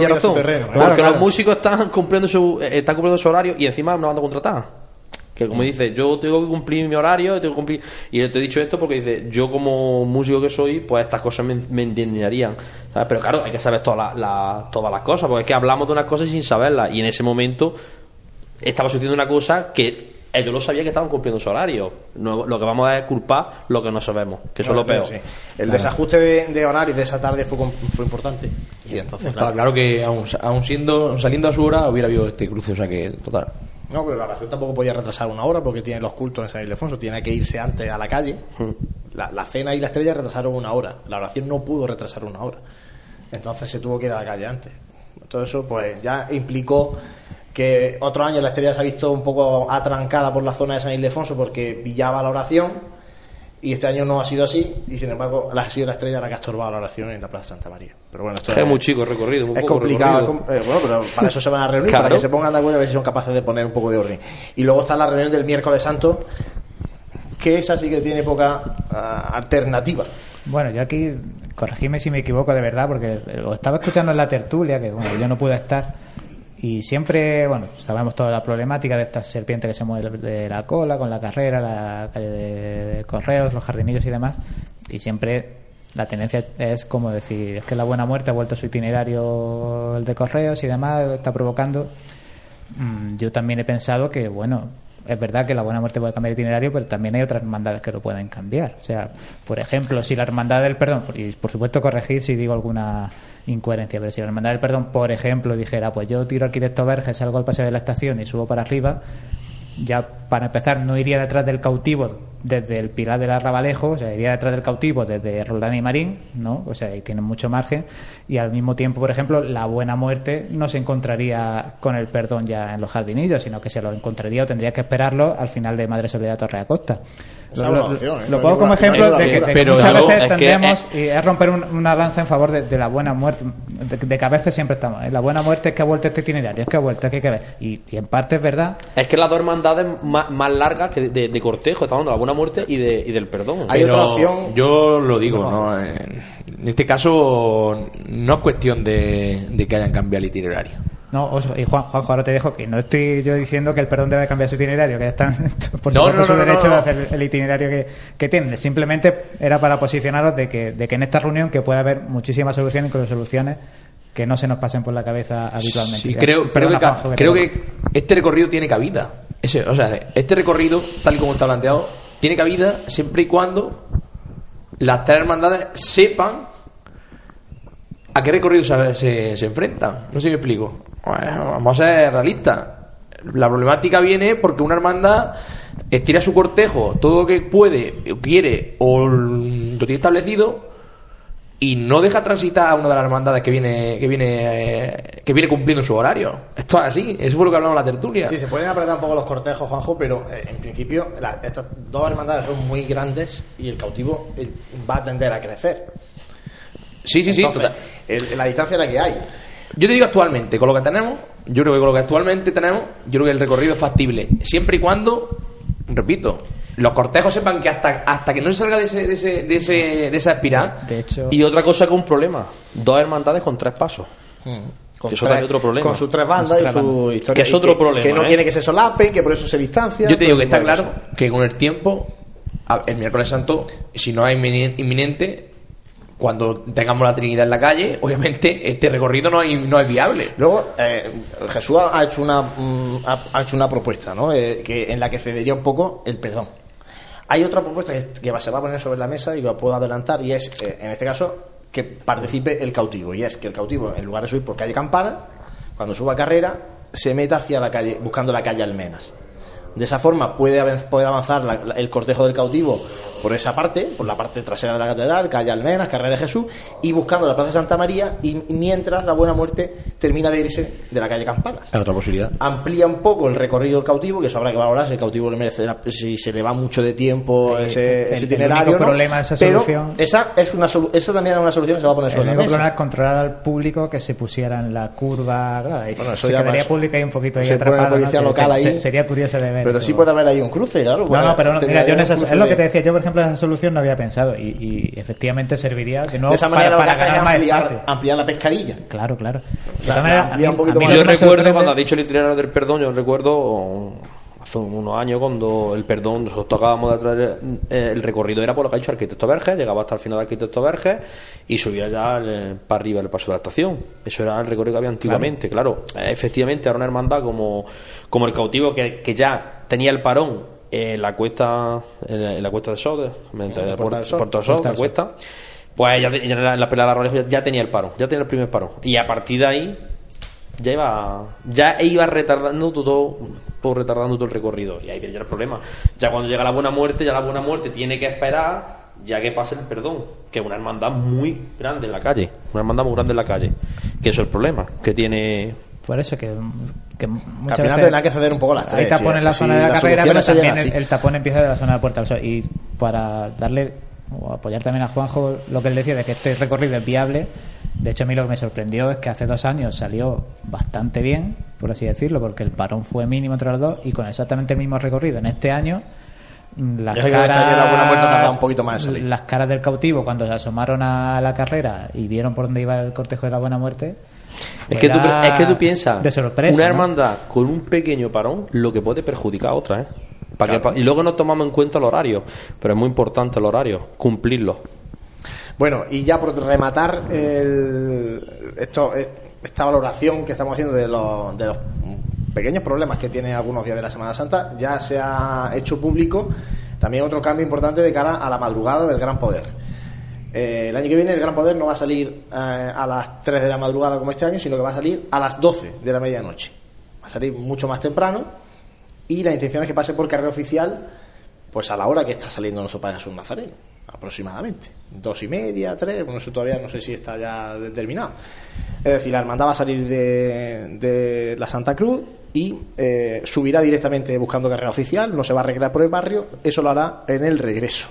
razón. porque los músicos están cumpliendo su eh, están cumpliendo su horario y encima no van a contratar. Que como dice, yo tengo que cumplir mi horario, tengo que cumplir. Y te he dicho esto porque dice, yo como músico que soy, pues estas cosas me, me indignarían. Pero claro, hay que saber todas las, todas las cosas, porque es que hablamos de unas cosas sin saberlas. Y en ese momento estaba sucediendo una cosa que ellos lo sabían que estaban cumpliendo su horario. lo que vamos a es culpar lo que no sabemos, que eso es lo peor. El desajuste de, horario de esa tarde fue, fue importante. Y entonces, Estaba claro, que aún, siendo saliendo a su hora hubiera habido este cruce, o sea que total. No, pero la oración tampoco podía retrasar una hora porque tiene los cultos en San Ildefonso, tiene que irse antes a la calle. Hmm. La, la, cena y la estrella retrasaron una hora. La oración no pudo retrasar una hora. Entonces se tuvo que ir a la calle antes. Todo eso pues ya implicó que otro año la estrella se ha visto un poco atrancada por la zona de San Ildefonso porque pillaba la oración y este año no ha sido así y sin embargo ha sido la estrella la que ha estorbado la oración en la Plaza Santa María. Pero bueno esto es, muy chico el recorrido es complicado eh, bueno pero para eso se van a reunir para que se pongan de acuerdo a ver si son capaces de poner un poco de orden. Y luego está la reunión del miércoles santo que esa sí que tiene poca ah, alternativa. Bueno, yo aquí, corregime si me equivoco de verdad, porque lo estaba escuchando en la tertulia, que bueno, yo no pude estar, Y siempre, bueno, sabemos toda la problemática de esta serpiente que se mueve de la cola, con la carrera, la calle de, correos, los jardinillos y demás. Y siempre la tendencia es como decir, es que la buena muerte ha vuelto su itinerario el de correos y demás, está provocando. Mm, yo también he pensado que, bueno, es verdad que la buena muerte puede cambiar itinerario, pero también hay otras hermandades que lo pueden cambiar. O sea, por ejemplo, si la hermandad del perdón, y por supuesto corregir si digo alguna incoherencia, pero si la hermandad del perdón, por ejemplo, dijera, pues yo tiro arquitecto Verge, salgo al paseo de la estación y subo para arriba, ya para empezar no iría detrás del cautivo desde el Pilar del Arrabalejo, o sea, iría detrás del cautivo desde Roldán y Marín, ¿no? O sea, ahí tienen mucho margen y al mismo tiempo, por ejemplo, la buena muerte no se encontraría con el perdón ya en los jardinillos, sino que se lo encontraría o tendría que esperarlo al final de Madre Soledad Torre Acosta. Lo, ¿eh? pongo como ejemplo de que, muchas veces tendemos y es romper una lanza en favor de, la buena muerte, de, que a veces siempre estamos. ¿eh? La buena muerte es que ha vuelto este itinerario, es que ha vuelto, es que hay que ver. Y, en parte es verdad. Es que las dos hermandades más, más largas que de, cortejo, estamos hablando de la buena muerte y, de, y del perdón. Hay otra opción. Yo lo digo, ¿no? En este caso, no es cuestión de, de que hayan cambiado el itinerario. No, y Juan, Juanjo, ahora te dejo que no estoy yo diciendo que el perdón debe cambiar su itinerario, que están [laughs] por supuesto su derecho de hacer el itinerario que, que, tienen. Simplemente era para posicionaros de que, de que en esta reunión que puede haber muchísimas soluciones, incluso soluciones que no se nos pasen por la cabeza habitualmente. Y creo, creo, que, creo que este recorrido tiene cabida. Ese, o sea, este recorrido, tal y como está planteado, tiene cabida siempre y cuando las tres hermandades sepan a qué recorrido se, se, enfrentan. No sé si me explico. Vamos a ser realistas. La problemática viene porque una hermandad estira su cortejo todo lo que puede, quiere o lo tiene establecido y no deja transitar a una de las hermandades que viene que viene que viene cumpliendo su horario. Esto es así, eso fue lo que hablamos en la tertulia. Sí, se pueden apretar un poco los cortejos, Juanjo, pero eh, en principio estas dos hermandades son muy grandes y el cautivo va a tender a crecer. Sí, sí, sí. la distancia la que hay. Yo te digo actualmente, con lo que tenemos, yo creo que con lo que actualmente tenemos, yo creo que el recorrido es factible. Siempre y cuando, repito, los cortejos sepan que hasta, hasta que no se salga de, ese, de, ese, de, ese, de esa espiral. De hecho. Y otra cosa que un problema: dos hermandades con tres pasos. Hmm. Con, eso otro problema. con sus tres bandas y su historia. Que es otro problema. Que no ¿eh? quiere que se solapen, que por eso se distancia. Yo te digo que está claro que con el tiempo, el miércoles santo, si no hay inminente, cuando tengamos la Trinidad en la calle, obviamente este recorrido no, hay, no es viable. Luego, eh, Jesús ha hecho una, mm, ha, hecho una propuesta ¿no? Eh, que, en la que cedería un poco el perdón. Hay otra propuesta que, se va a poner sobre la mesa y lo puedo adelantar, y es, eh, en este caso, que participe el cautivo. Y es que el cautivo, en lugar de subir por calle Campana, cuando suba carrera, se meta hacia la calle, buscando la calle Almenas. De esa forma puede, avanzar el cortejo del cautivo por esa parte, por la parte trasera de la catedral, calle Almenas, carrera de Jesús, y buscando la plaza de Santa María, y mientras la buena muerte termina de irse de la calle Campanas. Es otra posibilidad. Amplía un poco el recorrido del cautivo, que eso habrá que valorar si el cautivo le merece, si se le va mucho de tiempo ese, ese itinerario. problema de esa solución. esa, es una esa también es una solución que se va a poner sobre el la mesa. problema es controlar al público que se pusiera en la curva. Claro, bueno, eso se quedaría pública y un poquito ahí se atrapado. local ahí. sería curioso de ver. Pero sí puede haber ahí un cruce, claro. No, no, pero mira, yo es lo que te decía. Yo, por ejemplo, esa solución no había pensado y, efectivamente serviría de nuevo esa manera para, ganar más ampliar, ampliar, la pescadilla. Claro, claro. yo recuerdo cuando ha dicho el itinerario del perdón, yo recuerdo hace unos años cuando el perdón nosotros tocábamos de atrás eh, el recorrido era por lo que ha dicho Arquitecto Verge llegaba hasta el final de Arquitecto Verge y subía ya para arriba el paso de la estación. Eso era el recorrido que había antiguamente claro, efectivamente era una hermandad como, como el cautivo que, que ya tenía el parón en la cuesta en la, cuesta de Sode, en Puerto de Sode, la cuesta, pues ya, en la pelada de ya tenía el paro, ya tenía el primer paro. Y a partir de ahí ya iba ya iba retardando todo, todo retardando todo el recorrido. Y ahí viene ya el problema. Ya cuando llega la buena muerte, ya la buena muerte tiene que esperar ya que pase el perdón, que es una hermandad muy grande en la calle, una hermandad muy grande en la calle, que eso es el problema que tiene por eso que, que muchas Al final tendrá que ceder un poco las Hay tapón en la zona de la carrera, pero también el, tapón empieza de la zona de Puerta del Sol. Y para darle o apoyar también a Juanjo lo que él decía de que este recorrido es viable. De hecho, a mí lo que me sorprendió es que hace dos años salió bastante bien, por así decirlo, porque el parón fue mínimo entre los dos y con exactamente el mismo recorrido en este año las caras, un poquito más las caras del cautivo cuando se asomaron a la carrera y vieron por dónde iba el cortejo de la buena muerte Es que, tú, es que tú piensas, de sorpresa, una hermandad con un pequeño parón, lo que puede perjudicar a otra, ¿eh? y luego no tomamos en cuenta el horario, pero es muy importante el horario, cumplirlo. Bueno, y ya por rematar esto, esta valoración que estamos haciendo de los, de los pequeños problemas que tiene algunos días de la Semana Santa, ya se ha hecho público también otro cambio importante de cara a la madrugada del Gran Poder. Eh, el año que viene el Gran Poder no va a salir eh, a las 3 de la madrugada como este año, sino que va a salir a las 12 de la medianoche. Va a salir mucho más temprano y la intención es que pase por carrera oficial pues a la hora que está saliendo nuestro Padre Jesús Nazareno, aproximadamente. Dos y media, tres, bueno, eso todavía no sé si está ya determinado. Es decir, la hermandad va a salir de, de la Santa Cruz y eh, subirá directamente buscando carrera oficial, no se va a arreglar por el barrio, eso lo hará en el regreso.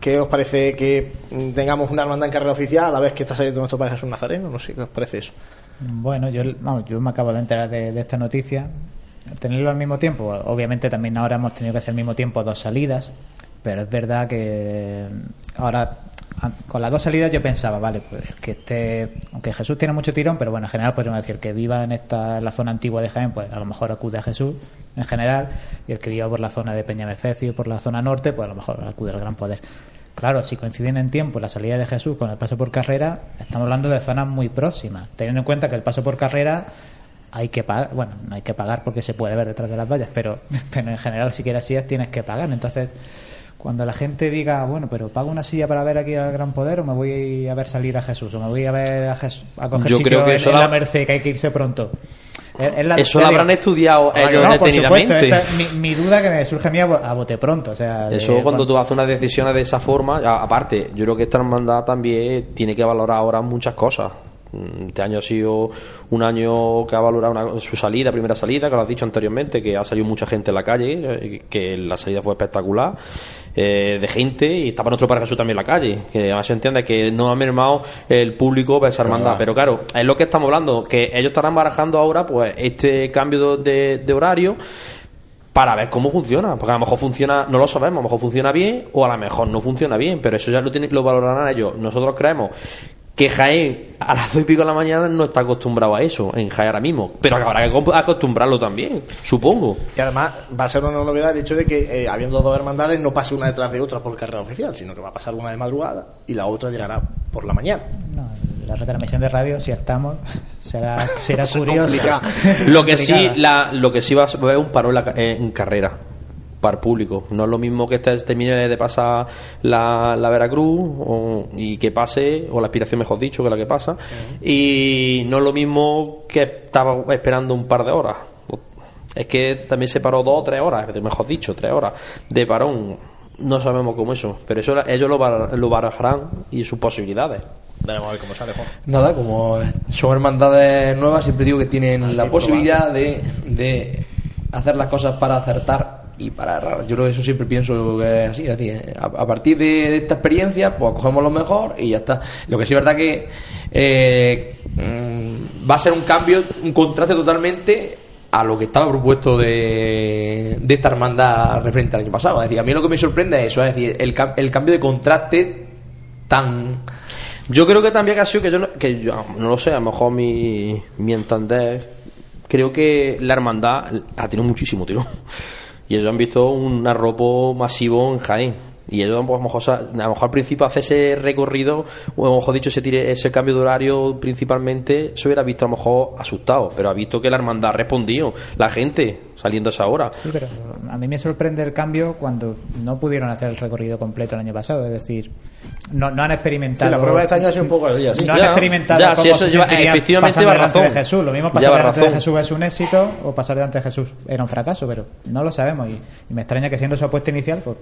¿Qué os parece que tengamos una hermandad en carrera oficial a la vez que está saliendo nuestro Padre Jesús Nazareno? No sé, ¿qué os parece eso? Bueno, yo, vamos, yo me acabo de enterar de esta noticia tenerlo al mismo tiempo, obviamente también ahora hemos tenido que hacer al mismo tiempo dos salidas, pero es verdad que ahora con las dos salidas yo pensaba, vale, pues que esté, aunque Jesús tiene mucho tirón, pero bueno, en general podemos decir que viva en esta la zona antigua de Jaén, pues a lo mejor acude a Jesús en general, y el que viva por la zona de Peñamefecio, por la zona norte, pues a lo mejor acude al Gran Poder. Claro, si coinciden en tiempo la salida de Jesús con el paso por carrera, estamos hablando de zonas muy próximas, teniendo en cuenta que el paso por carrera hay que pagar, bueno, no hay que pagar porque se puede ver detrás de las vallas, pero, [laughs] pero en general si quieres sillas tienes que pagar. Entonces, cuando la gente diga, bueno, pero pago una silla para ver aquí al Gran Poder o me voy a ver salir a Jesús o me voy a ver a, Jesús, a coger Yo creo que en, eso la... Merced, que hay que irse pronto. eso lo habrán estudiado ellos no, detenidamente. mi, duda que me surge a mí a, bote pronto. O sea, eso cuando tú haces unas decisiones de esa forma, aparte, yo creo que esta hermandad también tiene que valorar ahora muchas cosas. Este año ha sido un año que ha valorado su salida, primera salida, que lo has dicho anteriormente, que ha salido mucha gente en la calle, eh, que la salida fue espectacular. Eh, de gente y estaba nuestro Padre Jesús también en la calle. Que además se entiende que no ha mermado el público para esa hermandad. Pero claro, es lo que estamos hablando, que ellos estarán barajando ahora pues este cambio de, de horario para ver cómo funciona. Porque a lo mejor funciona, no lo sabemos, a lo mejor funciona bien o a lo mejor no funciona bien, pero eso ya lo, tienen, lo valorarán ellos. Nosotros creemos que Jaén a las dos y pico de la mañana no está acostumbrado a eso en Jaén ahora mismo, pero habrá que acostumbrarlo también, supongo. Y además va a ser una novedad el hecho de que eh, habiendo dos hermandades no pase una detrás de otra por carrera oficial, sino que va a pasar una de madrugada y la otra llegará por la mañana. No, la retransmisión de radio, si estamos, será, será [laughs] curiosa. lo que [laughs] sí, la, lo que sí va a haber un paro en carrera para público. No es lo mismo que este termine de pasar la, la Veracruz y que pase, o la aspiración mejor dicho, que la que pasa, y no es lo mismo que estaba esperando un par de horas. Es que también se paró dos o tres horas, mejor dicho, tres horas de parón. No sabemos cómo eso, pero eso ellos lo, lo barajarán y sus posibilidades. Veremos a ver cómo sale, Nada, como son hermandades nuevas, siempre digo que tienen la posibilidad de, de hacer las cosas para acertar y para errar. Yo creo que eso siempre pienso que es así, así a, partir de, esta experiencia, pues cogemos lo mejor y ya está. Lo que sí es verdad que eh, mm, va a ser un cambio, un contraste totalmente a lo que estaba propuesto de, de esta hermandad referente al año pasado. Es decir, a mí lo que me sorprende es eso, es decir, el, el cambio de contraste tan... Yo creo que también ha sido que yo no, que yo no lo sé, a lo mejor mi, mi entender, creo que la hermandad ha tenido muchísimo tiro y ellos han visto un arropo masivo en Jaén. Y ellos, pues, a, lo mejor, a lo mejor al principio hace ese recorrido, o a lo mejor dicho, ese, tire, ese cambio de horario principalmente, se hubiera visto a lo mejor asustado, pero ha visto que la hermandad ha respondido, la gente saliendo a esa hora. Sí, pero a mí me sorprende el cambio cuando no pudieron hacer el recorrido completo el año pasado, es decir, no, no han experimentado. la prueba de este año ha sido un poco de No han experimentado. Ya, si eso lleva, efectivamente lleva razón. De Jesús. Lo mismo pasar delante de Jesús es un éxito o pasar delante de Jesús era un fracaso, pero no lo sabemos. Y, y me extraña que siendo su apuesta inicial, pues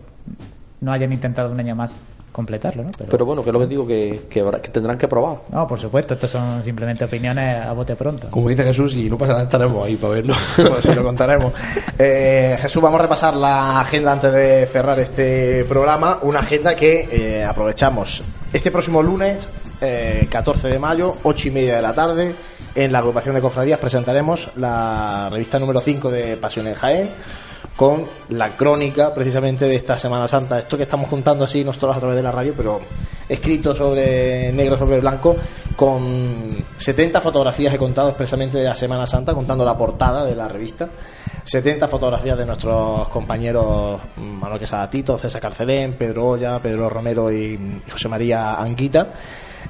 no hayan intentado un año más completarlo, ¿no? Pero, bueno, que es lo que digo, que, que, tendrán que probar. No, por supuesto, estos son simplemente opiniones a bote pronto. Como dice Jesús, y no pasa nada, estaremos ahí para verlo. [laughs] pues sí, lo contaremos. Eh, Jesús, vamos a repasar la agenda antes de cerrar este programa. Una agenda que eh, aprovechamos este próximo lunes, 14 eh, de mayo, 8 y media de la tarde. En la agrupación de cofradías presentaremos la revista número 5 de Pasiones Jaén con la crónica precisamente de esta Semana Santa. Esto que estamos contando así nosotros a través de la radio, pero escrito sobre negro sobre blanco con 70 fotografías he contado expresamente de la Semana Santa, contando la portada de la revista. 70 fotografías de nuestros compañeros Manuel Quesada Tito, César Carcelén, Pedro Olla, Pedro Romero y José María Anguita.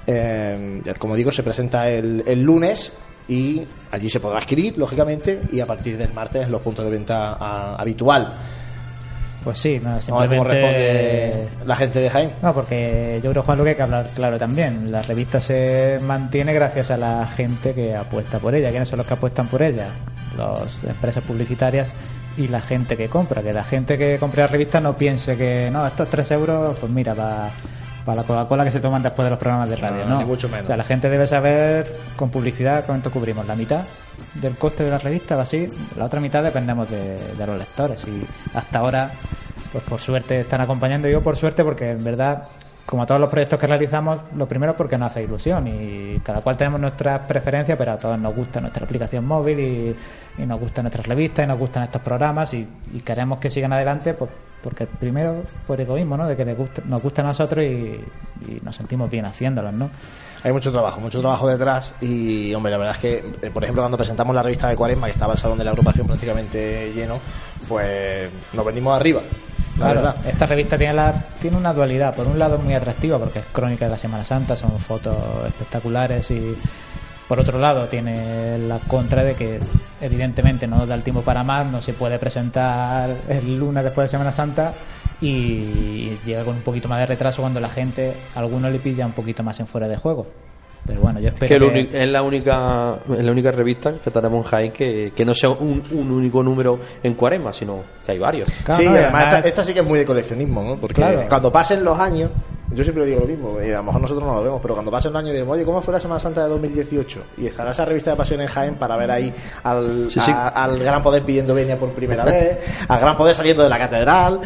Eh, como digo, se presenta el, el lunes y allí se podrá adquirir, lógicamente, y a partir del martes los puntos de venta a, habitual. Pues sí, no, simplemente... la gente de Jaime. No, porque yo creo, Juan, lo que hay que hablar claro también. La revista se mantiene gracias a la gente que apuesta por ella. ¿Quiénes son los que apuestan por ella? Las empresas publicitarias y la gente que compra. Que la gente que compre la revista no piense que, no, estos 3 euros, pues mira, va para la Coca-Cola que se toman después de los programas de radio, ¿no? mucho menos. O sea, la gente debe saber con publicidad cuánto cubrimos. La mitad del coste de la revista va así, la otra mitad dependemos de, los lectores. Y hasta ahora, pues por suerte están acompañando. Yo por suerte porque en verdad como todos los proyectos que realizamos, lo primero porque nos hace ilusión y cada cual tenemos nuestras preferencias, pero a todos nos gusta nuestra aplicación móvil y, nos gustan nuestras revistas y nos gustan estos programas y, y queremos que sigan adelante pues porque primero por egoísmo, ¿no? De que nos gusta a nosotros y, nos sentimos bien haciéndolos, ¿no? Hay mucho trabajo, mucho trabajo detrás y, hombre, la verdad es que, eh, por ejemplo, cuando presentamos la revista de Cuaresma, que estaba el salón de la agrupación prácticamente lleno, pues nos venimos arriba. claro, esta revista tiene, la, tiene una dualidad. Por un lado, muy atractiva porque es crónica de la Semana Santa, son fotos espectaculares y por otro lado, tiene la contra de que evidentemente no nos da el tiempo para más, no se puede presentar el lunes después de Semana Santa y llega con un poquito más de retraso cuando la gente, a alguno le pilla un poquito más en fuera de juego. Pero bueno, yo espero que, es la única es la única revista que tenemos en Jaén que, que no sea un, un, único número en cuaresma, sino que hay varios. sí, además, esta, sí que es muy de coleccionismo, ¿no? Porque cuando pasen los años yo siempre digo lo mismo, y a lo mejor nosotros no lo vemos, pero cuando pase un año y oye, ¿cómo fue la Semana Santa de 2018? Y estará esa revista de Pasión en Jaén para ver ahí al, al Gran Poder pidiendo venia por primera [laughs] vez, al Gran Poder saliendo de la catedral,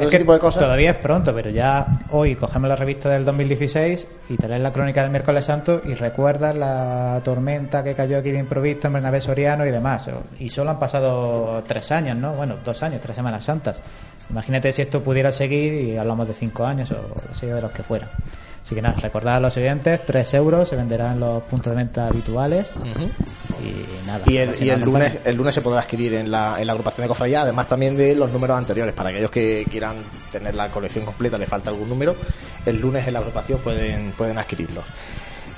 es que, tipo de cosas. Todavía es pronto, pero ya hoy cogemos la revista del 2016 y te lees la crónica del miércoles santo y recuerdas la tormenta que cayó aquí de improviso en Bernabé Soriano y demás. Y solo han pasado tres años, ¿no? Bueno, dos años, tres Semanas Santas. Imagínate si esto pudiera seguir y hablamos de cinco años o seis de los que fueran. Así que nada, recordad a los siguientes, 3 euros se venderán en los puntos de venta habituales y nada. Y, el, lunes, el lunes se podrá adquirir en la, en la agrupación de cofradía, además también de los números anteriores, para aquellos que quieran tener la colección completa, le falta algún número, el lunes en la agrupación pueden, pueden adquirirlos.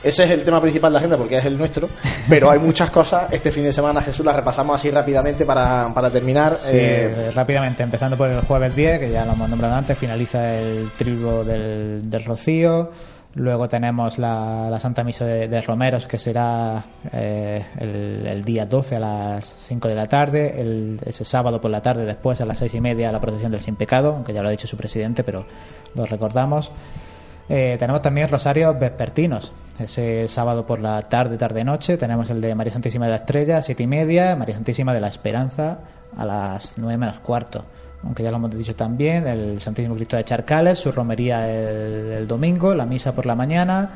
Ese es el tema principal de la agenda porque es el nuestro, pero hay muchas cosas. Este fin de semana, Jesús, las repasamos así rápidamente para, para terminar. Eh, rápidamente, empezando por el jueves 10, que ya lo hemos nombrado antes, finaliza el trigo del, del Rocío. Luego tenemos la, la Santa Misa de, Romeros, que será eh, el, día 12 a las 5 de la tarde. El, ese sábado por la tarde, después a las 6 y media, la procesión del Sin Pecado, aunque ya lo ha dicho su presidente, pero lo recordamos. Eh, tenemos también rosarios vespertinos. Ese sábado por la tarde, tarde-noche, tenemos el de María Santísima de la Estrella, siete y media, María Santísima de la Esperanza a las nueve menos cuarto. Aunque ya lo hemos dicho también, el Santísimo Cristo de Charcales, su romería el domingo, la misa por la mañana,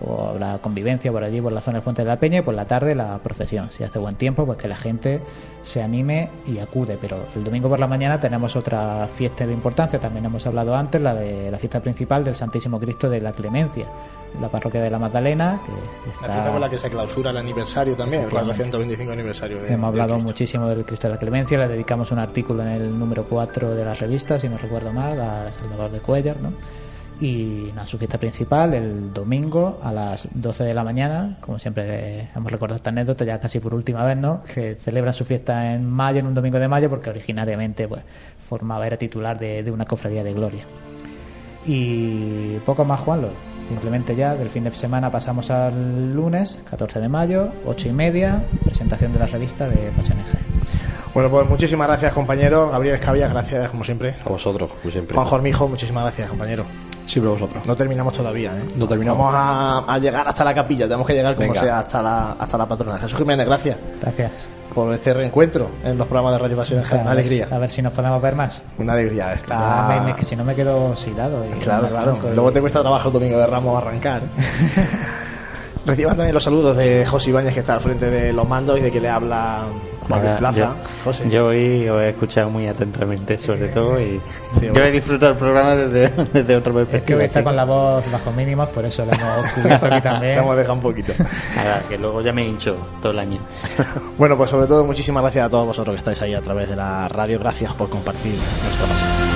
o la convivencia por allí, por la zona del Fuente de la Peña, y por la tarde la procesión. Si hace buen tiempo, pues que la gente se anime y acude. Pero el domingo por la mañana tenemos otra fiesta de importancia, también hemos hablado antes, la de la fiesta principal del Santísimo Cristo de la Clemencia, la parroquia de la Magdalena. Que está... La fiesta con la que se clausura el aniversario también, el 425 aniversario. De, hemos hablado muchísimo del Cristo de la Clemencia, le dedicamos un artículo en el número 4 de la revista, si no recuerdo mal, a Salvador de Cuellar, ¿no? Y nada, su fiesta principal el domingo a las 12 de la mañana, como siempre hemos recordado esta anécdota ya casi por última vez, ¿no? Que celebran su fiesta en mayo, en un domingo de mayo, porque originariamente pues formaba, era titular de, de una cofradía de gloria. Y poco más, Juanlo. Simplemente ya del fin de semana pasamos al lunes, 14 de mayo, 8 y media, presentación de la revista de Pachoneje. Bueno, pues muchísimas gracias, compañero. Gabriel Escabia, gracias como siempre. A vosotros, como siempre. Juan Jormijo, muchísimas gracias, compañero. Siempre vosotros. No terminamos todavía, ¿eh? No terminamos. Vamos a, llegar hasta la capilla, tenemos que llegar como sea hasta la, hasta la patrona. Jesús Jiménez, gracias. Gracias. Por este reencuentro en los programas de Radio Pasión. Una alegría. a ver si nos podemos ver más. Una alegría. Está... que si no me quedo oxidado. claro, claro. Luego te cuesta trabajo el domingo de Ramos arrancar. [laughs] Reciban también los saludos de José Ibáñez, que está al frente de los mandos y de que le habla Plaza. Yo, yo, hoy os he escuchado muy atentamente, sobre todo, y yo he disfrutado el programa desde, [laughs] desde otra perspectiva. Es que hoy está con la voz bajo mínimos, por eso lo hemos cubierto aquí también. [laughs] hemos dejado un poquito. Nada, que luego ya me hincho todo el año. [laughs] bueno, pues sobre todo muchísimas gracias a todos vosotros que estáis ahí a través de la radio. Gracias por compartir nuestra pasión.